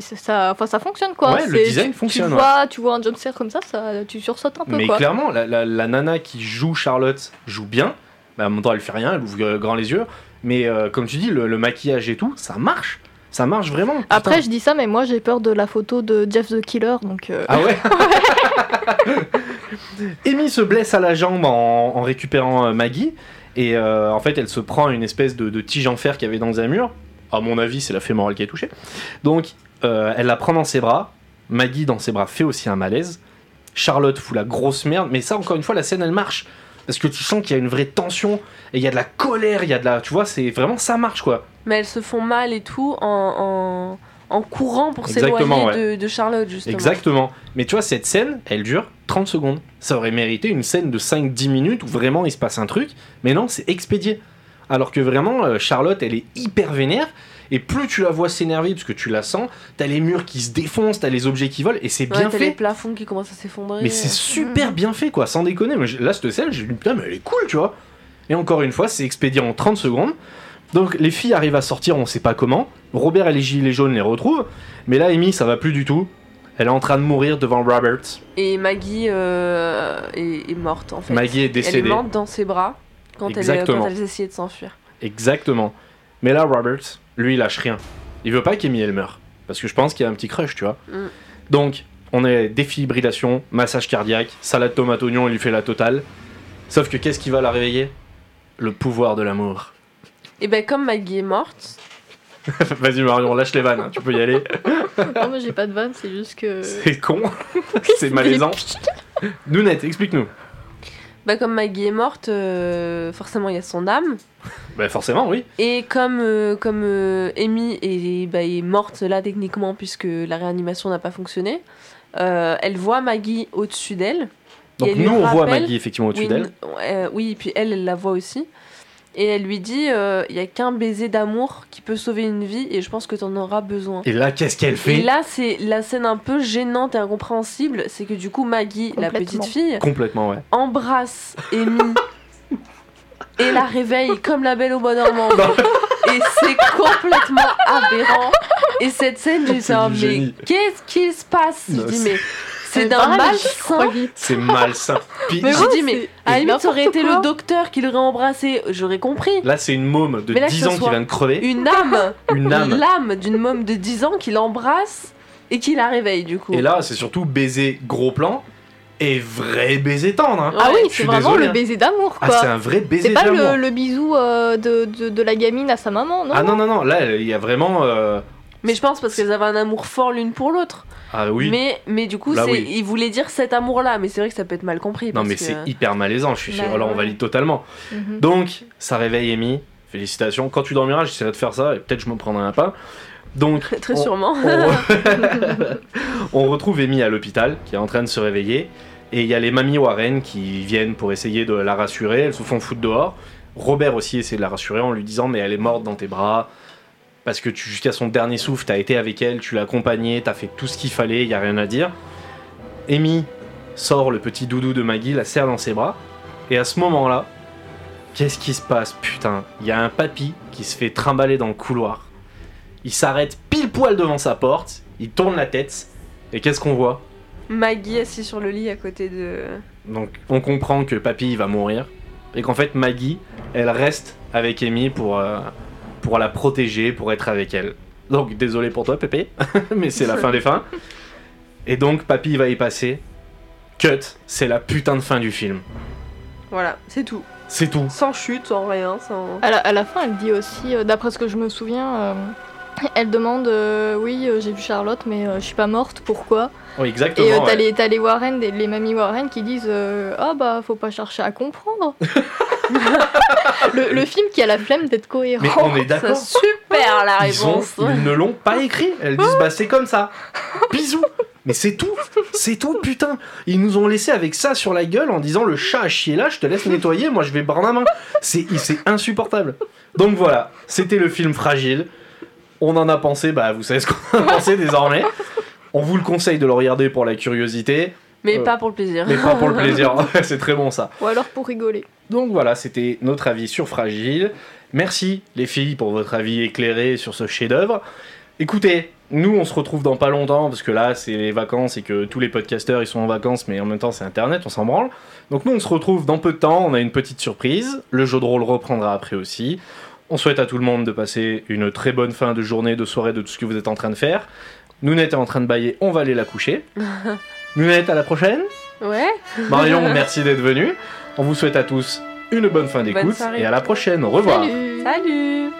Ça, enfin, ça fonctionne quoi. Ouais, le design tu, fonctionne, Tu vois, tu vois un jumpscare comme ça, ça, tu sursautes un peu mais quoi. clairement, la, la- la nana qui joue Charlotte joue bien. Bah, en même temps, elle fait rien, elle ouvre grand les yeux. Mais euh, comme tu dis, le, le maquillage et tout, ça marche. Ça marche vraiment. putain. Après, je dis ça, mais moi j'ai peur de la photo de Jeff the Killer, donc. euh, Ah ouais? Amy se blesse à la jambe en, en récupérant euh, Maggie. Et euh, en fait, elle se prend une espèce de, de tige en fer qu'il y avait dans un mur. À mon avis, c'est la fémorale qui est touchée. Donc, euh, elle la prend dans ses bras. Maggie, dans ses bras, fait aussi un malaise. Charlotte fout la grosse merde, mais ça, encore une fois, la scène, elle marche. Parce que tu sens qu'il y a une vraie tension, et il y a de la colère, il y a de la. Tu vois, c'est vraiment ça marche, quoi. Mais elles se font mal et tout en, en, en courant pour s'éloigner de, de Charlotte, justement. Exactement. Mais tu vois, cette scène, elle dure 30 secondes. Ça aurait mérité une scène de 5-10 minutes où vraiment il se passe un truc. Mais non, c'est expédié. Alors que vraiment, euh, Charlotte, elle est hyper vénère. Et plus tu la vois s'énerver, parce que tu la sens, t'as les murs qui se défoncent, t'as les objets qui volent, et c'est Ouais, bien t'as les fait. plafonds qui commencent à s'effondrer. Mais c'est super bien fait, quoi, sans déconner. Moi, là, cette scène, j'ai dit, putain, mais elle est cool, tu vois. Et encore une fois, c'est expédié en 30 secondes. Donc, les filles arrivent à sortir, on sait pas comment. Robert et les gilets jaunes les retrouvent. Mais là, Amy, ça va plus du tout. Elle est en train de mourir devant Robert. Et Maggie euh, est, est morte, en fait. Maggie est Elle est décédée. morte dans ses bras quand, elle, quand elles essayaient de s'enfuir. Exactement. Mais là, Robert, lui, il lâche rien. Il veut pas qu'Amy elle meure. Parce que je pense qu'il y a un petit crush, tu vois. Mm. Donc, on est défibrillation, massage cardiaque, salade tomate oignon, il lui fait la totale. Sauf que qu'est-ce qui va la réveiller? Le pouvoir de l'amour. Et ben comme Maggie est morte, Vas-y Marion, lâche les vannes, hein, tu peux y aller. Non, mais j'ai pas de vanne, c'est juste que. C'est con, c'est malaisant. Nounette, explique-nous. Bah comme Maggie est morte, euh, forcément il y a son âme. Bah forcément, oui. Et comme, euh, comme euh, Amy est, bah, est morte là techniquement puisque la réanimation n'a pas fonctionné, elle voit Maggie au-dessus d'elle. Donc nous, on voit Maggie effectivement au-dessus oui, d'elle. oui, et puis elle, elle la voit aussi. Et elle lui dit, euh, il y a qu'un baiser d'amour qui peut sauver une vie et je pense que tu en auras besoin. Et là, qu'est-ce qu'elle Et fait là, c'est la scène un peu gênante et incompréhensible, c'est que du coup, Maggie, la petite fille, Complètement, ouais. embrasse Amy et la réveille comme la belle au bois dormant. et c'est complètement aberrant. Et cette scène, j'ai dit, du mais qu'est-ce qu'il se passe? Je dis, mais c'est d'un malsain. C'est malsain. Puis Mais J'ai ouais, dit, mais à la limite, ça aurait été quoi. le docteur qui l'aurait embrassé, j'aurais compris. là, c'est une môme de Mais là, que 10 ce ans qui vient de crever. Une âme, Une âme. l'âme d'une môme de 10 ans qui l'embrasse et qui la réveille, du coup. Et là, c'est surtout baiser gros plan et vrai baiser tendre. hein. Ah oui, je c'est vraiment désolé, le baiser d'amour, Ah, quoi. c'est un vrai baiser c'est pas d'amour. le, le bisou euh, de, de, de la gamine à sa maman, non Ah non, non, non, là, il y a vraiment. euh, Mais je pense parce qu'elles avaient un amour fort l'une pour l'autre. Ah oui. Mais, mais du coup, Là, oui. il voulait dire cet amour-là. Mais c'est vrai que ça peut être mal compris. Non, parce mais que- c'est hyper malaisant, je suis sûr. Bah, Là, on valide totalement. Mhm. Donc, ça réveille Amy. Félicitations. Quand tu dormiras, j'essaierai de faire ça et peut-être je me prendrai un pas. Donc, Très on- sûrement. on, on retrouve Amy à l'hôpital qui est en train de se réveiller. Et il y a les mamies Warren qui viennent pour essayer de la rassurer. Elles se font foutre dehors. Robert aussi essaie de la rassurer en lui disant Mais elle est morte dans tes bras. Parce que jusqu'à son dernier souffle, t'as été avec elle, tu l'as accompagnée, t'as fait tout ce qu'il fallait, il y a rien à dire. Amy sort le petit doudou de Maggie, la serre dans ses bras. Et à ce moment-là, qu'est-ce qui se passe Putain, il y a un papy qui se fait trimballer dans le couloir. Il s'arrête pile poil devant sa porte, il tourne la tête, et qu'est-ce qu'on voit? Maggie assise sur le lit à côté de. Donc on comprend que papy va mourir, et qu'en fait Maggie, elle reste avec Amy pour, euh, pour la protéger, pour être avec elle. Donc désolé pour toi Pépé, mais c'est la fin des fins. Et donc papy va y passer. Cut, c'est la putain de fin du film. Voilà, c'est tout. C'est tout. Sans chute, sans rien, sans. À la, à la fin, elle dit aussi, euh, d'après ce que je me souviens, euh, elle demande euh, Oui, euh, j'ai vu Charlotte, mais euh, je suis pas morte, pourquoi? Oui, Et exactement. euh, t'as ouais. les, t'as les Warren, les mamies Warren qui disent euh, Ah bah, faut pas chercher à comprendre. le, le film qui a la flemme d'être cohérent. Mais on est d'accord. super la Ils, ont- réponse. ils ne l'ont pas écrit. Elles disent bah c'est comme ça. Bisous. Mais c'est tout. C'est tout, putain. Ils nous ont laissé avec ça sur la gueule en disant le chat a chié là, je te laisse nettoyer, moi je vais boire la main. C'est c'est insupportable. Donc voilà, c'était le film Fragile. On en a pensé, bah vous savez ce qu'on en a pensé désormais. On vous le conseille de le regarder pour la curiosité, Mais Euh, pas pour le plaisir. mais pas pour le plaisir. c'est très bon ça. Ou alors pour rigoler. Donc voilà, c'était notre avis sur Fragile. Merci les filles pour votre avis éclairé sur ce chef-d'œuvre. Écoutez, nous on se retrouve dans pas longtemps parce que là c'est les vacances et que tous les podcasteurs ils sont en vacances mais en même temps c'est internet, on s'en branle. Donc nous on se retrouve dans peu de temps, on a une petite surprise. Le jeu de rôle reprendra après aussi. On souhaite à tout le monde de passer une très bonne fin de journée, de soirée, de tout ce que vous êtes en train de faire. Nounette est en train de bailler, on va aller la coucher. Nounette, à la prochaine. Ouais. Marion, merci d'être venu. On vous souhaite à tous une bonne fin d'écoute et à la prochaine. Au revoir. Salut Salut